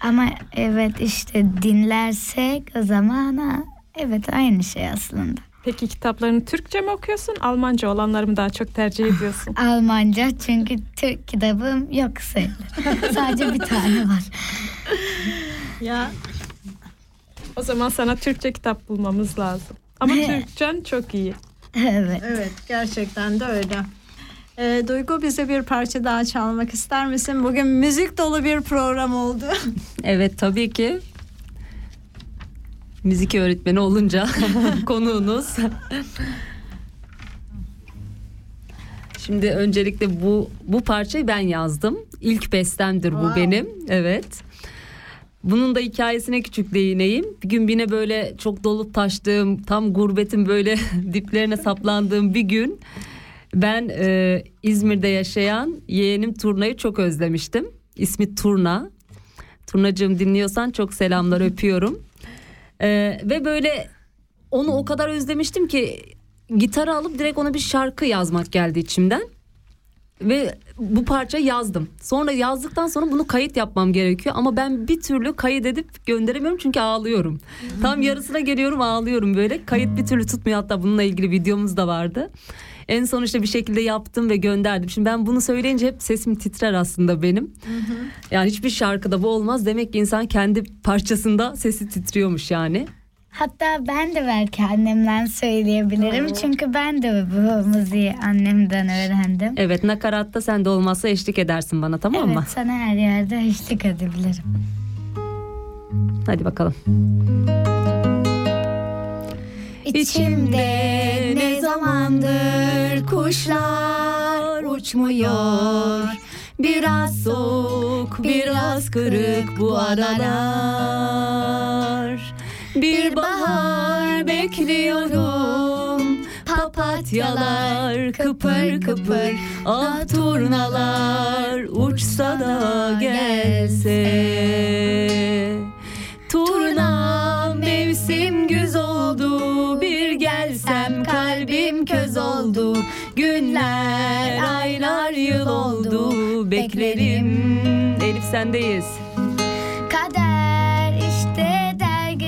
Ama evet işte dinlersek o zaman ha, evet aynı şey aslında. Peki kitaplarını Türkçe mi okuyorsun? Almanca olanları mı daha çok tercih ediyorsun? Almanca çünkü Türk kitabım yok sayılır. Sadece bir tane var. Ya o zaman sana Türkçe kitap bulmamız lazım. Ama Türkçen çok iyi. Evet. Evet gerçekten de öyle. Ee, Duygu bize bir parça daha çalmak ister misin? Bugün müzik dolu bir program oldu. Evet tabii ki. Müzik öğretmeni olunca konuğunuz. Şimdi öncelikle bu bu parçayı ben yazdım. İlk bestemdir bu Wow. benim. Evet. Bunun da hikayesine küçük değineyim. Bir gün yine böyle çok dolup taştığım, tam gurbetin böyle diplerine saplandığım bir gün ben e, İzmir'de yaşayan yeğenim Turna'yı çok özlemiştim. İsmi Turna. Turnacığım dinliyorsan çok selamlar öpüyorum. Ee, ve böyle onu o kadar özlemiştim ki gitarı alıp direkt ona bir şarkı yazmak geldi içimden. Ve bu parçayı yazdım. Sonra yazdıktan sonra bunu kayıt yapmam gerekiyor ama ben bir türlü kayıt edip gönderemiyorum çünkü ağlıyorum. Tam yarısına geliyorum ağlıyorum böyle. Kayıt bir türlü tutmuyor hatta bununla ilgili videomuz da vardı. En son işte bir şekilde yaptım ve gönderdim. Şimdi ben bunu söyleyince hep sesim titrer aslında benim. Yani hiçbir şarkıda bu olmaz. Demek ki insan kendi parçasında sesi titriyormuş yani. Hatta ben de belki annemden söyleyebilirim. Çünkü ben de bu müziği annemden öğrendim. Evet nakaratta sen de olmazsa eşlik edersin bana tamam mı? Evet sana her yerde eşlik edebilirim. Hadi bakalım. İçimde ne zamandır kuşlar uçmuyor. Biraz soğuk, biraz kırık bu aralar. Bir bahar bekliyorum. papatyalar kıpır kıpır Ah turnalar uçsa da gelse. Turna mevsim güz oldu. Bir gelsem kalbim köz oldu. Günler aylar yıl oldu. Beklerim. Elif sendeyiz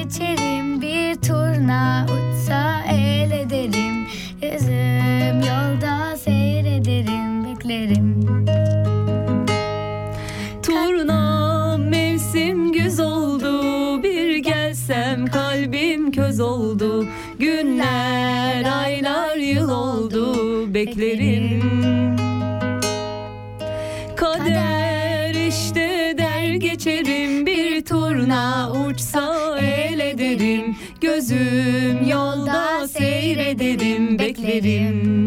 geçerim. Bir turna uçsa el ederim. Yüzüm yolda seyrederim. Beklerim. Turna mevsim güz oldu. Bir gelsem kalbim köz oldu. Günler aylar yıl oldu. Beklerim. Kader işte der geçerim. Bir turna uçsa el ederim Gözüm yolda seyrederim Beklerim.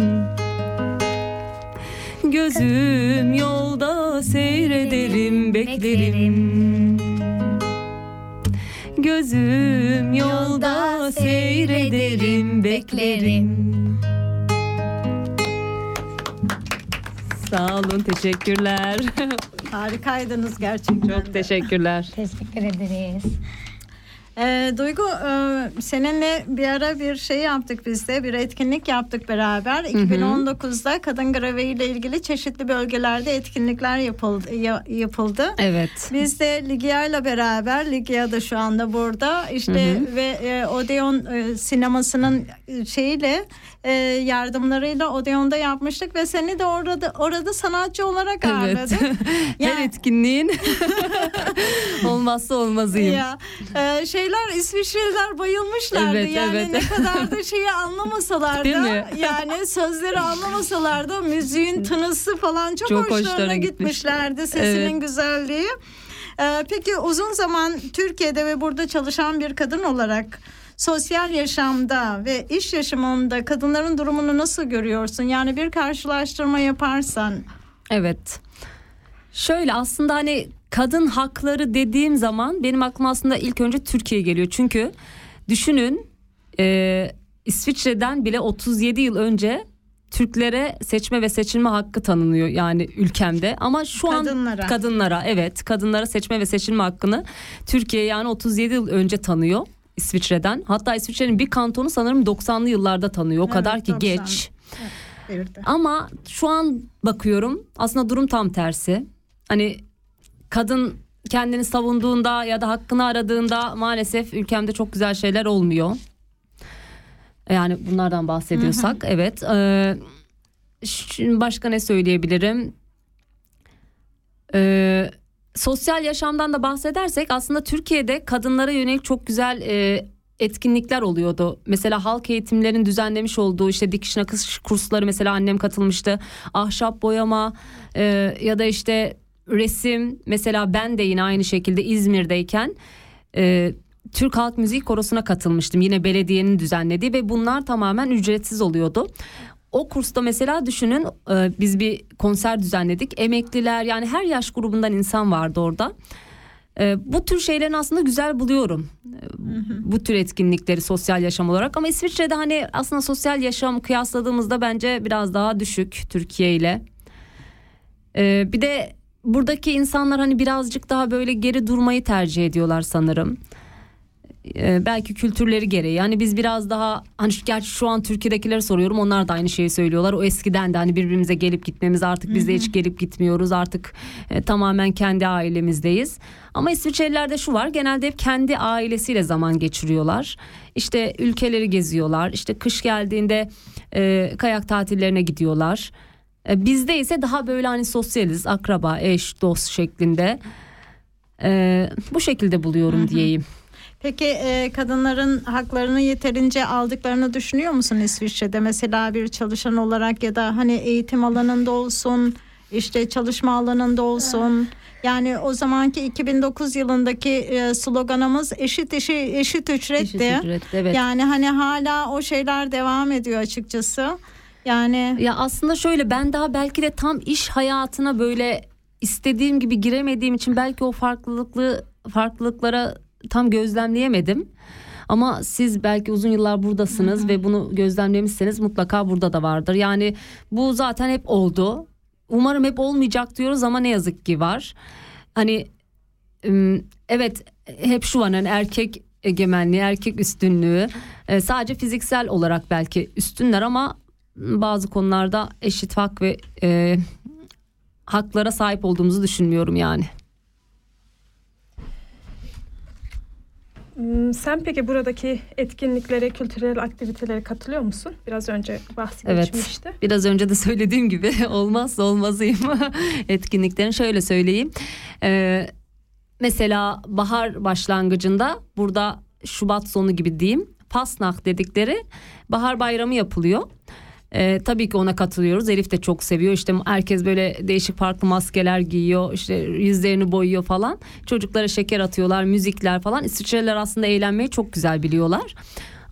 Gözüm yolda seyrederim beklerim. Gözüm yolda seyrederim beklerim Sağ olun teşekkürler. Harikaydınız gerçekten. Çok teşekkürler. Teşekkür ederiz. Ee, Duygu e, seninle bir ara bir şey yaptık biz de bir etkinlik yaptık beraber. 2019'da kadın graveyi ile ilgili çeşitli bölgelerde etkinlikler yapıldı. ya- yapıldı. Evet. Biz de Ligia ile beraber Ligia da şu anda burada işte Hı hı. ve e, Odeon e, sinemasının e, şeyiyle e, yardımlarıyla Odeon'da yapmıştık ve seni de orada orada sanatçı olarak Evet. ağırladık. Her etkinliğin olmazsa olmazıyım. Ya e, şeyler İsviçreliler bayılmışlardı. Evet, yani evet. ne kadar da şeyi anlamasalar da yani sözleri anlamasalar da müziğin tınısı falan çok, Çok hoşlarına, hoşlarına gitmiş. gitmişlerdi. Sesinin Evet. güzelliği. E, peki uzun zaman Türkiye'de ve burada çalışan bir kadın olarak sosyal yaşamda ve iş yaşamında kadınların durumunu nasıl görüyorsun? Yani bir karşılaştırma yaparsan. Evet. Şöyle aslında hani kadın hakları dediğim zaman benim aklıma aslında ilk önce Türkiye geliyor. Çünkü düşünün e, İsviçre'den bile 37 yıl önce Türklere seçme ve seçilme hakkı tanınıyor yani ülkemde ama şu Kadınlara. an kadınlara evet kadınlara seçme ve seçilme hakkını Türkiye yani 37 yıl önce tanıyor İsviçre'den. Hatta İsviçre'nin bir kantonu sanırım 90'lı yıllarda tanıyor. O Evet, kadar ki 90. geç. De. Ama şu an bakıyorum aslında durum tam tersi. Hani kadın kendini savunduğunda ya da hakkını aradığında maalesef ülkemde çok güzel şeyler olmuyor. Yani bunlardan bahsediyorsak evet. Ee, başka ne söyleyebilirim? Ee, sosyal yaşamdan da bahsedersek aslında Türkiye'de kadınlara yönelik çok güzel e, etkinlikler oluyordu. Mesela halk eğitimlerin düzenlemiş olduğu işte dikiş nakış kursları mesela annem katılmıştı. Ahşap boyama e, ya da işte resim mesela ben de yine aynı şekilde İzmir'deyken e, Türk Halk Müzik Korosu'na katılmıştım. Yine belediyenin düzenlediği ve bunlar tamamen ücretsiz oluyordu. O kursta mesela düşünün e, biz bir konser düzenledik. Emekliler yani her yaş grubundan insan vardı orada. E, bu tür şeylerin aslında güzel buluyorum. E, Bu tür etkinlikleri sosyal yaşam olarak ama İsviçre'de hani aslında sosyal yaşam kıyasladığımızda bence biraz daha düşük Türkiye ile. E, bir de buradaki insanlar hani birazcık daha böyle geri durmayı tercih ediyorlar sanırım. Ee, belki kültürleri gereği. Yani biz biraz daha hani şu- gerçi şu an Türkiye'dekileri soruyorum onlar da aynı şeyi söylüyorlar. O eskiden de hani birbirimize gelip gitmemiz artık biz de hiç gelip gitmiyoruz. Artık e, tamamen kendi ailemizdeyiz. Ama İsviçrelilerde şu var genelde hep kendi ailesiyle zaman geçiriyorlar. İşte ülkeleri geziyorlar. İşte kış geldiğinde e, kayak tatillerine gidiyorlar. E, bizde ise daha böyle hani sosyaliz, akraba, eş, dost şeklinde. E, bu şekilde buluyorum diyeyim. Peki e, kadınların haklarını yeterince aldıklarını düşünüyor musun İsviçre'de? Mesela bir çalışan olarak ya da hani eğitim alanında olsun, işte çalışma alanında olsun. Yani o zamanki 2009 yılındaki e, sloganımız eşit işi eşit ücretti. Eşit ücret, evet. Yani hani hala o şeyler devam ediyor açıkçası. Yani Ya aslında şöyle ben daha belki de tam iş hayatına böyle istediğim gibi giremediğim için belki o farklılıklı farklılıklara tam gözlemleyemedim. Ama siz belki uzun yıllar buradasınız ve bunu gözlemlemişseniz mutlaka burada da vardır. Yani bu zaten hep oldu. Umarım hep olmayacak diyoruz ama ne yazık ki var. Hani evet hep şu an hani erkek egemenliği, erkek üstünlüğü e, sadece fiziksel olarak belki üstünler ama bazı konularda eşit hak ve e, haklara sahip olduğumuzu düşünmüyorum yani. Sen peki buradaki etkinliklere, kültürel aktivitelere katılıyor musun? Biraz önce bahsi Evet. Biraz önce de söylediğim gibi olmazsa olmazıyım etkinliklerin. Şöyle söyleyeyim. Ee, mesela bahar başlangıcında burada Şubat sonu gibi diyeyim. Fasnak dedikleri bahar bayramı yapılıyor. Ee, tabii ki ona katılıyoruz. Elif de çok seviyor. İşte herkes böyle değişik farklı maskeler giyiyor. İşte yüzlerini boyuyor falan. Çocuklara şeker atıyorlar, müzikler falan. İsviçreliler aslında eğlenmeyi çok güzel biliyorlar.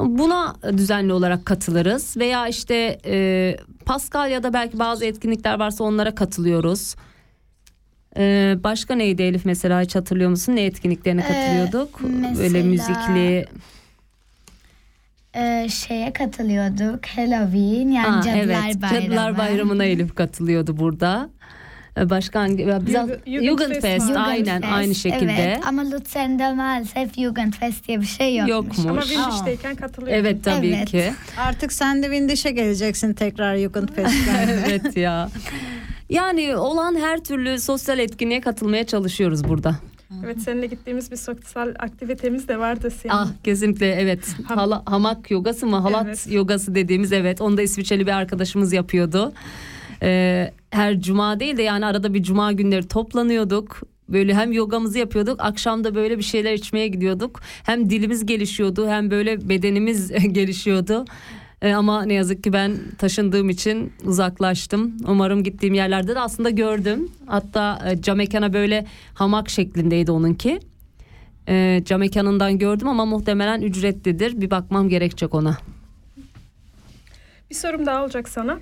Buna düzenli olarak katılırız veya işte e, Paskalya'da belki bazı etkinlikler varsa onlara katılıyoruz. Ee, başka neydi Elif mesela hiç hatırlıyor musun? Ne etkinliklerine Ee, katılıyorduk? Böyle mesela- müzikli. Ee, şeye katılıyorduk. Halloween yani Ha, Cadılar evet, Bayramı. Cadılar Bayramı'na Elif katılıyordu burada. Başka hangi? Biraz Jugend- Jugendfest aynen Jugendfest, aynı şekilde. Evet ama Luzern'da maalesef Jugendfest diye bir şey yokmuş. Yokmuş. Ama Windish'teyken katılıyor. Evet tabii Evet. ki. Artık sen de Windish'e geleceksin tekrar Jugendfest'ten. evet ya. Yani olan her türlü sosyal etkinliğe katılmaya çalışıyoruz burada. Evet seninle gittiğimiz bir sosyal aktivitemiz de vardı senin. Ah kesinlikle evet. Hala, hamak yogası mı? Halat Evet. yogası dediğimiz evet. Onu da İsviçreli bir arkadaşımız yapıyordu. Ee, her cuma değil de yani arada bir cuma günleri toplanıyorduk. Böyle hem yogamızı yapıyorduk, akşam da böyle bir şeyler içmeye gidiyorduk. Hem dilimiz gelişiyordu, hem böyle bedenimiz gelişiyordu. Ee, ama ne yazık ki ben taşındığım için uzaklaştım. Umarım gittiğim yerlerde de aslında gördüm. Hatta e, cam mekana böyle hamak şeklindeydi onunki. E, cam mekanından gördüm ama muhtemelen ücretlidir. Bir bakmam gerekecek ona. Bir sorum daha olacak sana.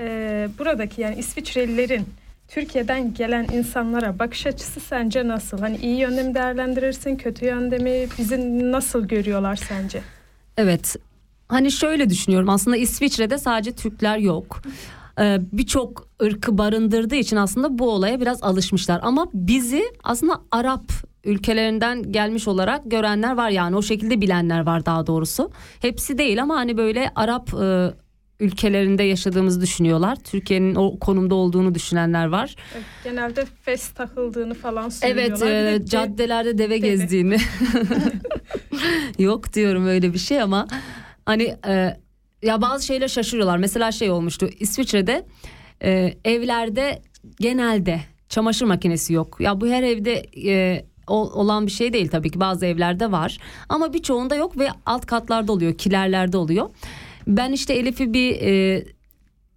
Ee, buradaki yani İsviçrelilerin Türkiye'den gelen insanlara bakış açısı sence nasıl? Hani iyi yönde mi değerlendirirsin, kötü yönde mi? Bizi nasıl görüyorlar sence? Evet. Hani şöyle düşünüyorum. Aslında İsviçre'de sadece Türkler yok. Ee, Birçok ırkı barındırdığı için aslında bu olaya biraz alışmışlar. Ama bizi aslında Arap ülkelerinden gelmiş olarak görenler var yani o şekilde bilenler var daha doğrusu. Hepsi değil ama hani böyle Arap e, ülkelerinde yaşadığımızı düşünüyorlar. Türkiye'nin o konumda olduğunu düşünenler var. Evet, Genelde fes takıldığını falan Evet söylüyorlar. Bir e, de caddelerde deve, deve. gezdiğini. Yok diyorum öyle bir şey ama hani e, ya bazı şeyler şaşırıyorlar. Mesela şey olmuştu İsviçre'de e, evlerde genelde çamaşır makinesi yok. Ya bu her evde e, ol- olan bir şey değil tabii ki bazı evlerde var ama birçoğunda yok ve alt katlarda oluyor kilerlerde oluyor. Ben işte Elif'i bir e,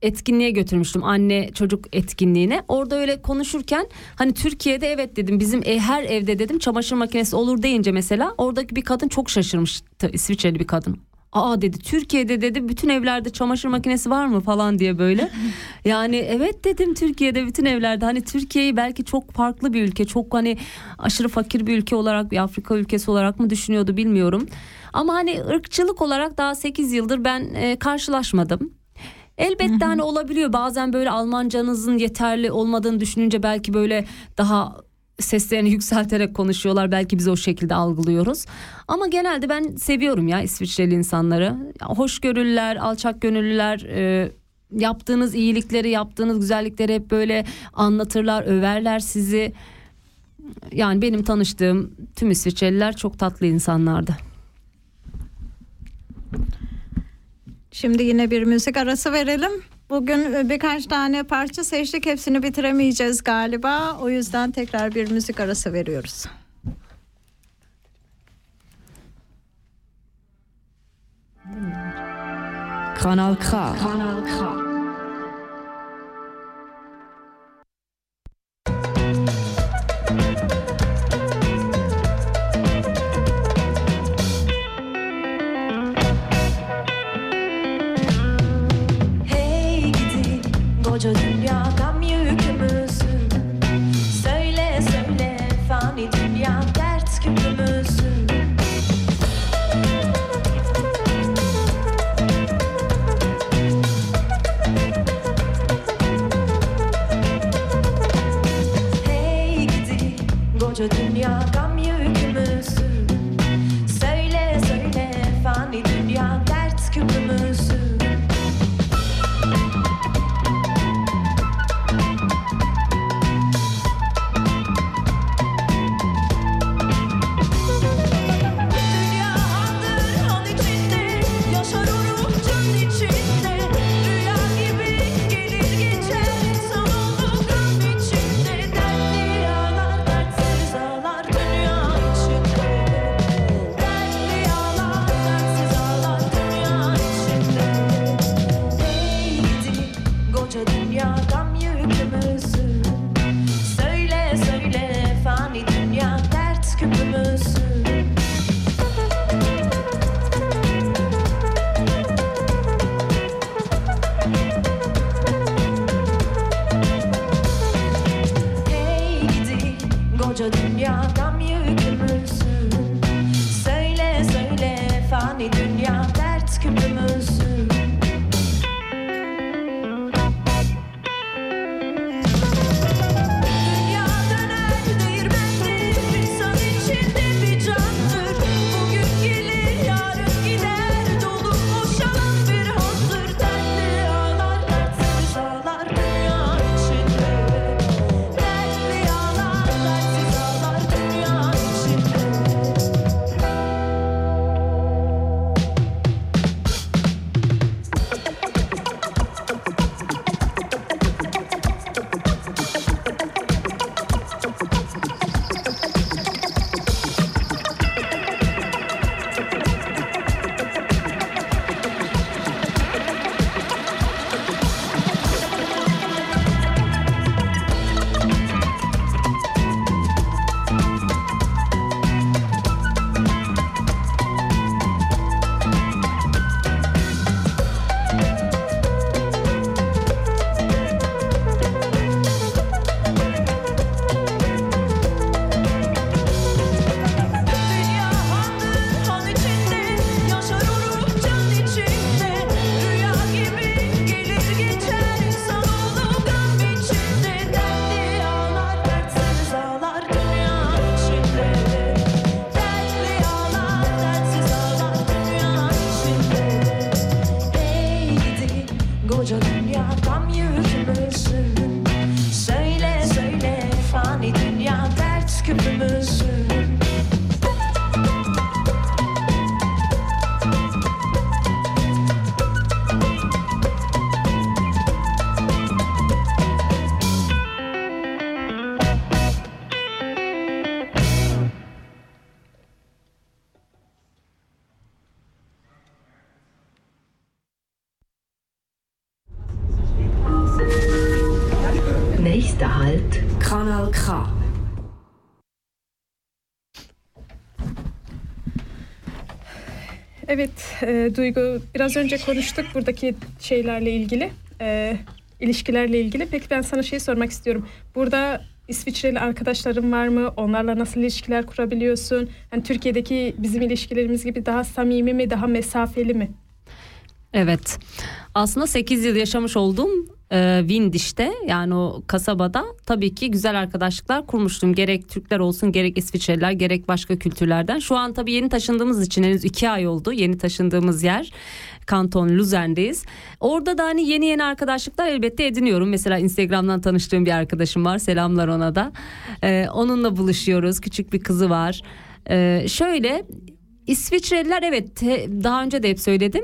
etkinliğe götürmüştüm anne çocuk etkinliğine. Orada öyle konuşurken hani Türkiye'de evet dedim bizim e, her evde dedim çamaşır makinesi olur deyince mesela oradaki bir kadın çok şaşırmıştı İsviçreli bir kadın. Aa dedi Türkiye'de dedi bütün evlerde çamaşır makinesi var mı falan diye böyle. Yani evet dedim Türkiye'de bütün evlerde hani Türkiye'yi belki çok farklı bir ülke çok hani aşırı fakir bir ülke olarak bir Afrika ülkesi olarak mı düşünüyordu bilmiyorum. Ama hani ırkçılık olarak daha 8 yıldır ben e, karşılaşmadım. Elbette hani olabiliyor bazen böyle Almancanızın yeterli olmadığını düşününce belki böyle daha seslerini yükselterek konuşuyorlar belki biz o şekilde algılıyoruz. Ama genelde ben seviyorum ya İsviçreli insanları. Hoşgörülüler, alçak gönüllüler, e, yaptığınız iyilikleri, yaptığınız güzellikleri hep böyle anlatırlar, överler sizi. Yani benim tanıştığım tüm İsviçreliler çok tatlı insanlardı. Şimdi yine bir müzik arası verelim. Bugün e, birkaç tane parça seçtik. Hepsini bitiremeyeceğiz galiba. O yüzden tekrar bir müzik arası veriyoruz. Kanal K. Kanal K. e, Duygu biraz önce konuştuk buradaki şeylerle ilgili e, ilişkilerle ilgili. Peki ben sana şey sormak istiyorum. Burada İsviçreli arkadaşların var mı? Onlarla nasıl ilişkiler kurabiliyorsun? Yani Türkiye'deki bizim ilişkilerimiz gibi daha samimi mi, daha mesafeli mi? Evet. Aslında 8 yıl yaşamış olduğum e, Windish'te yani o kasabada tabii ki güzel arkadaşlıklar kurmuştum. Gerek Türkler olsun gerek İsviçreliler gerek başka kültürlerden. Şu an tabii yeni taşındığımız için henüz 2 ay oldu. Yeni taşındığımız yer Kanton Luzern'deyiz. Orada da hani yeni yeni arkadaşlıklar elbette ediniyorum. Mesela Instagram'dan tanıştığım bir arkadaşım var. Selamlar ona da. E, onunla buluşuyoruz. Küçük bir kızı var. E, şöyle İsviçreliler evet daha önce de hep söyledim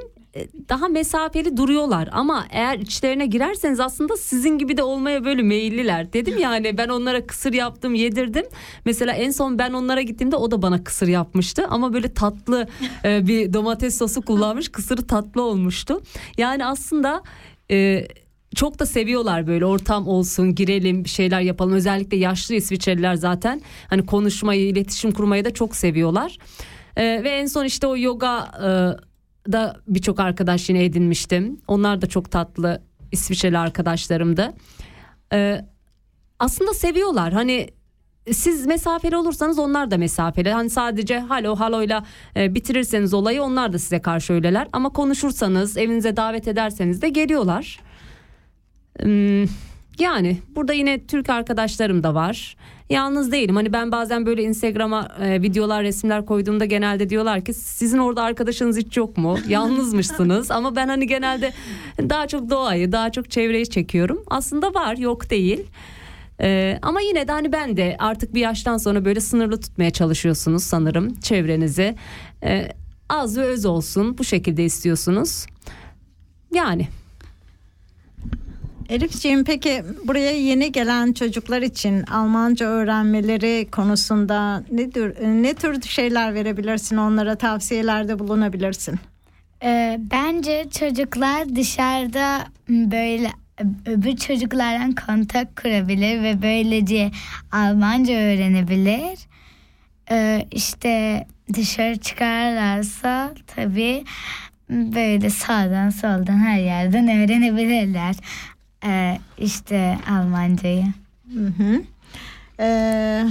daha mesafeli duruyorlar ama eğer içlerine girerseniz aslında sizin gibi de olmaya böyle meyilliler. Dedim yani ben onlara kısır yaptım yedirdim. Mesela en son ben onlara gittiğimde o da bana kısır yapmıştı ama böyle tatlı e, bir domates sosu kullanmış kısırı tatlı olmuştu. Yani aslında e, çok da seviyorlar böyle ortam olsun girelim bir şeyler yapalım özellikle yaşlı İsviçreliler zaten hani konuşmayı iletişim kurmayı da çok seviyorlar. Ve en son işte o yoga e, da birçok arkadaş yine edinmiştim. Onlar da çok tatlı İsviçreli arkadaşlarımdı. Ee, aslında seviyorlar. Hani siz mesafeli olursanız onlar da mesafeli. Hani sadece halo haloyla e, bitirirseniz olayı onlar da size karşı öyleler. Ama konuşursanız evinize davet ederseniz de geliyorlar. Hmm, yani burada yine Türk arkadaşlarım da var. Yalnız değilim. Hani ben bazen böyle Instagram'a e, videolar, resimler koyduğumda genelde diyorlar ki sizin orada arkadaşınız hiç yok mu? Yalnızmışsınız. Ama ben hani genelde daha çok doğayı, daha çok çevreyi çekiyorum. Aslında var, yok değil. Ee, ama yine de hani ben de artık bir yaştan sonra böyle sınırlı tutmaya çalışıyorsunuz sanırım çevrenizi. Ee, az ve öz olsun bu şekilde istiyorsunuz. Yani. Elifciğim peki buraya yeni gelen çocuklar için Almanca öğrenmeleri konusunda ne tür, ne tür şeyler verebilirsin onlara tavsiyelerde bulunabilirsin? Ee, bence çocuklar dışarıda böyle öbür çocuklarla kontak kurabilir ve böylece Almanca öğrenebilir. Ee, işte dışarı çıkarlarsa tabii böyle sağdan soldan her yerden öğrenebilirler. Ee, işte Almancayı. Hı hı. Ee,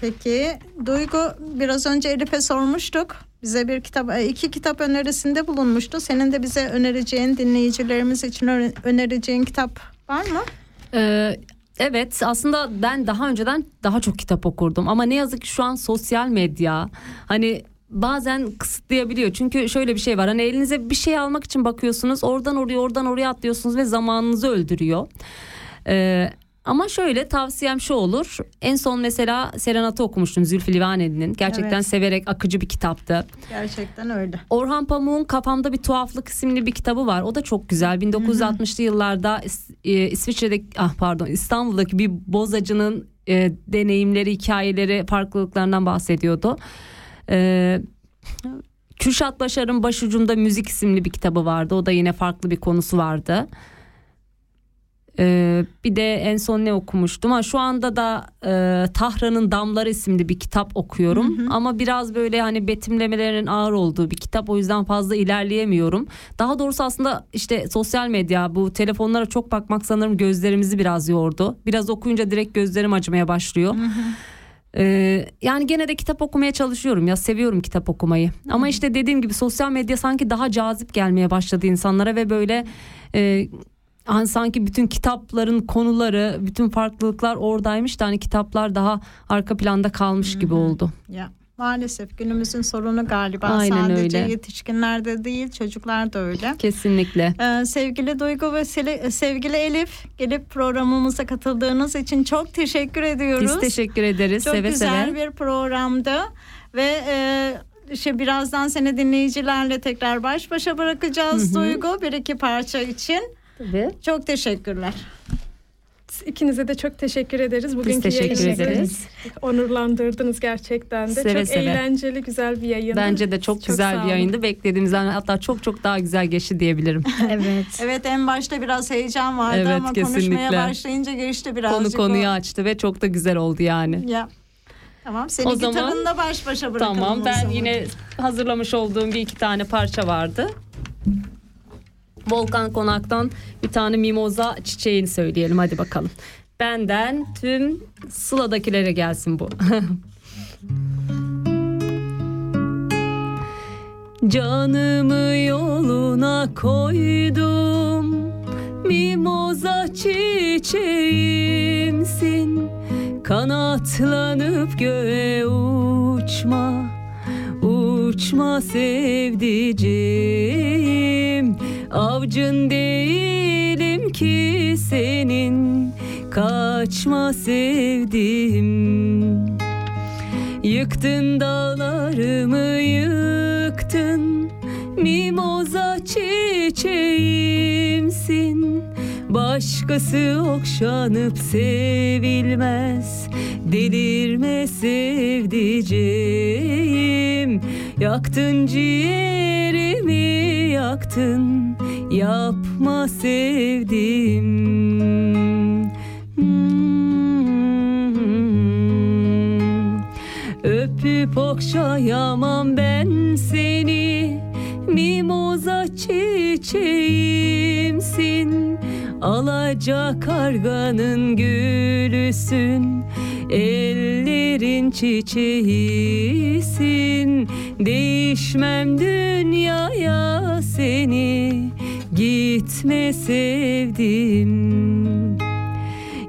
Peki Duygu biraz önce Elif'e sormuştuk. Bize bir kitap, e, iki kitap önerisinde bulunmuştu. Senin de bize önereceğin, dinleyicilerimiz için öne- önereceğin kitap var mı? Ee, evet aslında ben daha önceden daha çok kitap okurdum ama ne yazık ki şu an sosyal medya hani bazen kısıtlayabiliyor. Çünkü şöyle bir şey var hani elinize bir şey almak için bakıyorsunuz oradan oraya oradan oraya atlıyorsunuz ve zamanınızı öldürüyor. Ee, ama şöyle tavsiyem şu olur. En son mesela Serenat'ı okumuştum Zülfü Livaneli'nin. Gerçekten Evet. severek akıcı bir kitaptı. Gerçekten öyle. Orhan Pamuk'un Kafamda Bir Tuhaflık isimli bir kitabı var. O da çok güzel. 1960'lı yıllarda e, İsviçre'de ah pardon İstanbul'daki bir bozacının e, deneyimleri, hikayeleri, farklılıklarından bahsediyordu. E, Kürşat Başar'ın Başucumda Müzik isimli bir kitabı vardı. O da yine farklı bir konusu vardı. Ee, bir de en son ne okumuştum? Ha, şu anda da e, Tahran'ın Damları isimli bir kitap okuyorum. Ama biraz böyle hani betimlemelerinin ağır olduğu bir kitap. O yüzden fazla ilerleyemiyorum. Daha doğrusu aslında işte sosyal medya bu telefonlara çok bakmak sanırım gözlerimizi biraz yordu. Biraz okuyunca direkt gözlerim acımaya başlıyor. Ee, yani gene de kitap okumaya çalışıyorum ya seviyorum kitap okumayı. Ama işte dediğim gibi sosyal medya sanki daha cazip gelmeye başladı insanlara ve böyle e, hani sanki bütün kitapların konuları bütün farklılıklar oradaymış da hani kitaplar daha arka planda kalmış gibi oldu. Ya maalesef günümüzün sorunu galiba Aynen sadece öyle. yetişkinlerde değil çocuklar da öyle. Kesinlikle. Ee, sevgili Duygu ve Sele- sevgili Elif gelip programımıza katıldığınız için çok teşekkür ediyoruz. Biz teşekkür ederiz Çok seve güzel seve. bir programdı ve e, işte birazdan seni dinleyicilerle tekrar baş başa bırakacağız Hı hı. Duygu bir iki parça için. Tabii. Çok teşekkürler. İkinize de çok teşekkür ederiz. Bugünkü teşekkür yayınınızı ederiz. Onurlandırdınız gerçekten de. Seve çok seve. eğlenceli, güzel bir yayındı. Bence de çok, sağ güzel bir yayındı. Beklediğimizden hatta çok çok daha güzel geçti diyebilirim. Evet. Evet en başta biraz heyecan vardı Evet, ama konuşmaya kesinlikle. başlayınca geçti birazcık. Konu konuyu o. açtı ve çok da güzel oldu yani. Ya. Tamam seni O zaman- gitarınla baş başa bırakalım. Tamam ben zaman. yine hazırlamış olduğum bir iki tane parça vardı. Volkan Konak'tan bir tane mimoza çiçeğini söyleyelim hadi bakalım. Benden tüm Sıla'dakilere gelsin bu. Canımı yoluna koydum Mimoza çiçeğimsin Kanatlanıp göğe uçma Uçma sevdiceğim Avcın değilim ki senin. Kaçma sevdim Yıktın dağlarımı yıktın. Mimoza çiçeğimsin Başkası okşanıp sevilmez. Delirme sevdiceğim. Yaktın ciğerimi yaktın. Yapma sevdim Öpüp okşayamam ben seni. Mimoza çiçeğimsin Alaca karganın gülüsün Ellerin çiçeğisin. Değişmem dünyaya seni Gitme sevdim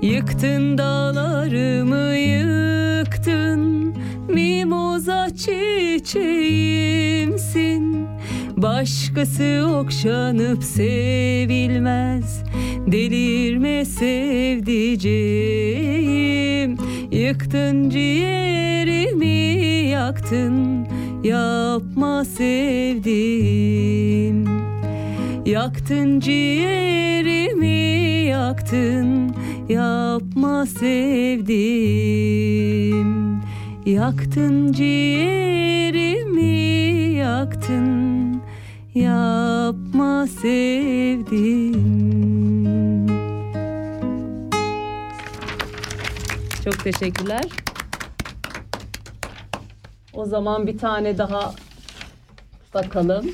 Yıktın dağlarımı yıktın Mimoza çiçeğimsin Başkası okşanıp sevilmez. Delirme sevdiceğim. Yıktın ciğerimi yaktın. Yapma sevdim Yaktın ciğerimi yaktın. Yapma sevdim Yaktın ciğerimi yaktın Yapma sevdim Çok teşekkürler. O zaman bir tane daha bakalım.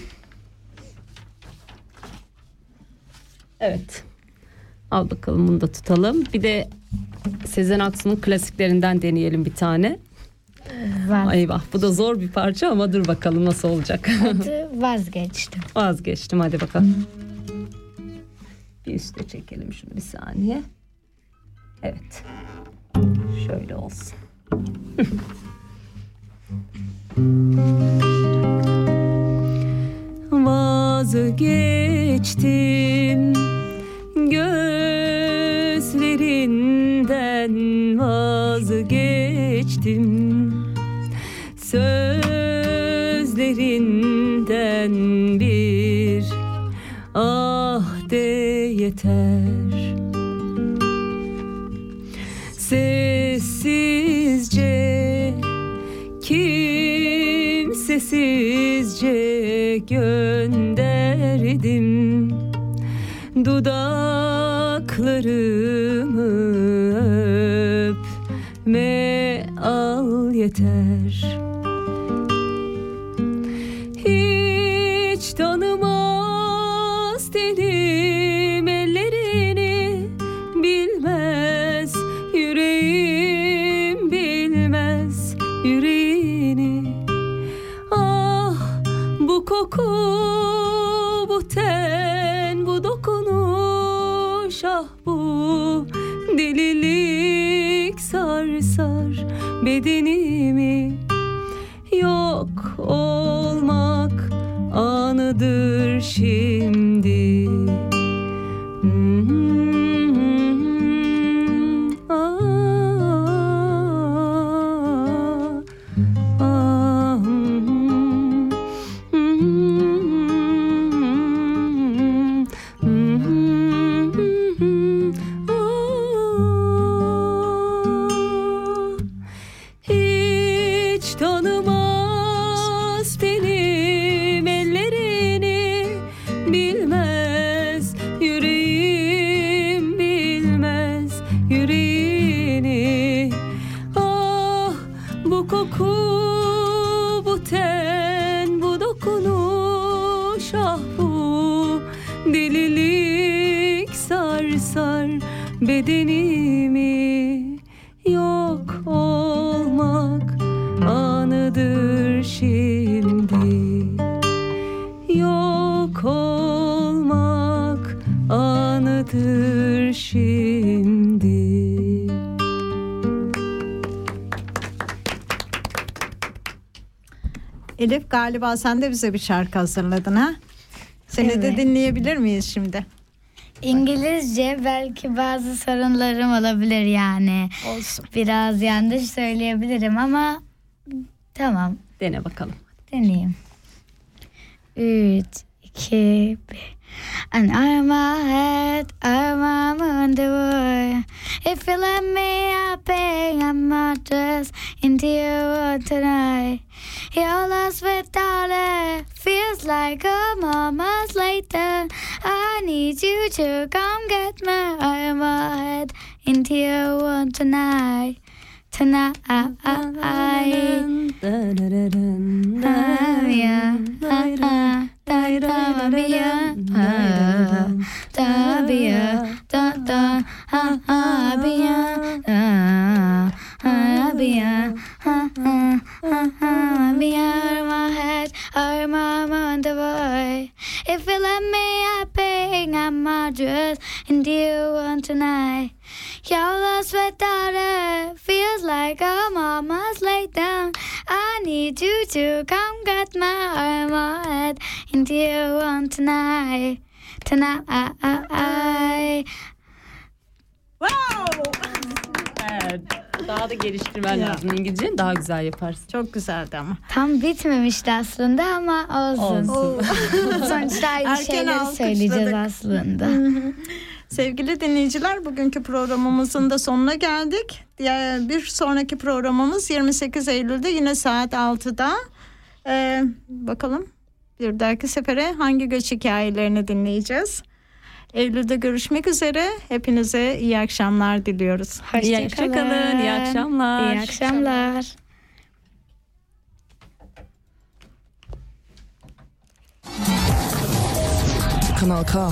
Evet. Al bakalım bunu da tutalım. Bir de Sezen Aksu'nun klasiklerinden deneyelim bir tane. Eyvah bu da zor bir parça ama dur bakalım nasıl olacak. Hadi vazgeçtim. Vazgeçtim hadi bakalım. Bir üste çekelim şunu bir saniye. Evet. Şöyle olsun. Vazgeçtim gözlerinden vazgeçtim sözlerinden bir ah de yeter. Sessizce kimsesizce gönderdim dudaklarımı öpme al yeter galiba sen de bize bir şarkı hazırladın ha? Seni de Evet. dinleyebilir miyiz şimdi? İngilizce belki bazı sorunlarım olabilir yani. Olsun. Biraz yanlış söyleyebilirim ama tamam ah, ba, ya. Ah, ah, ah, ah, ba, ya. My head, I'm on the boy. If you let me, I pay. I'm my dress, and you want tonight. Lost without it. Feels like a mama's laid down. I need you to come get my arm ahead into your one tonight. Tonight. Wow! Evet. Daha da geliştirmen Ya. lazım İngilizceni daha güzel yaparsın. Çok güzeldi ama. Tam bitmemişti aslında ama olsun. Olsun. Sonuçta aynı Erken şeyleri alkışladık. söyleyeceğiz aslında. Sevgili dinleyiciler bugünkü programımızın da sonuna geldik. Bir sonraki programımız 28 Eylül'de yine saat 6'da. Ee, bakalım bir dahaki sefere hangi göç hikayelerini dinleyeceğiz. Eylül'de görüşmek üzere. Hepinize iyi akşamlar diliyoruz. İyi hoşçakalın, iyi akşamlar. İyi akşamlar. Kanal K.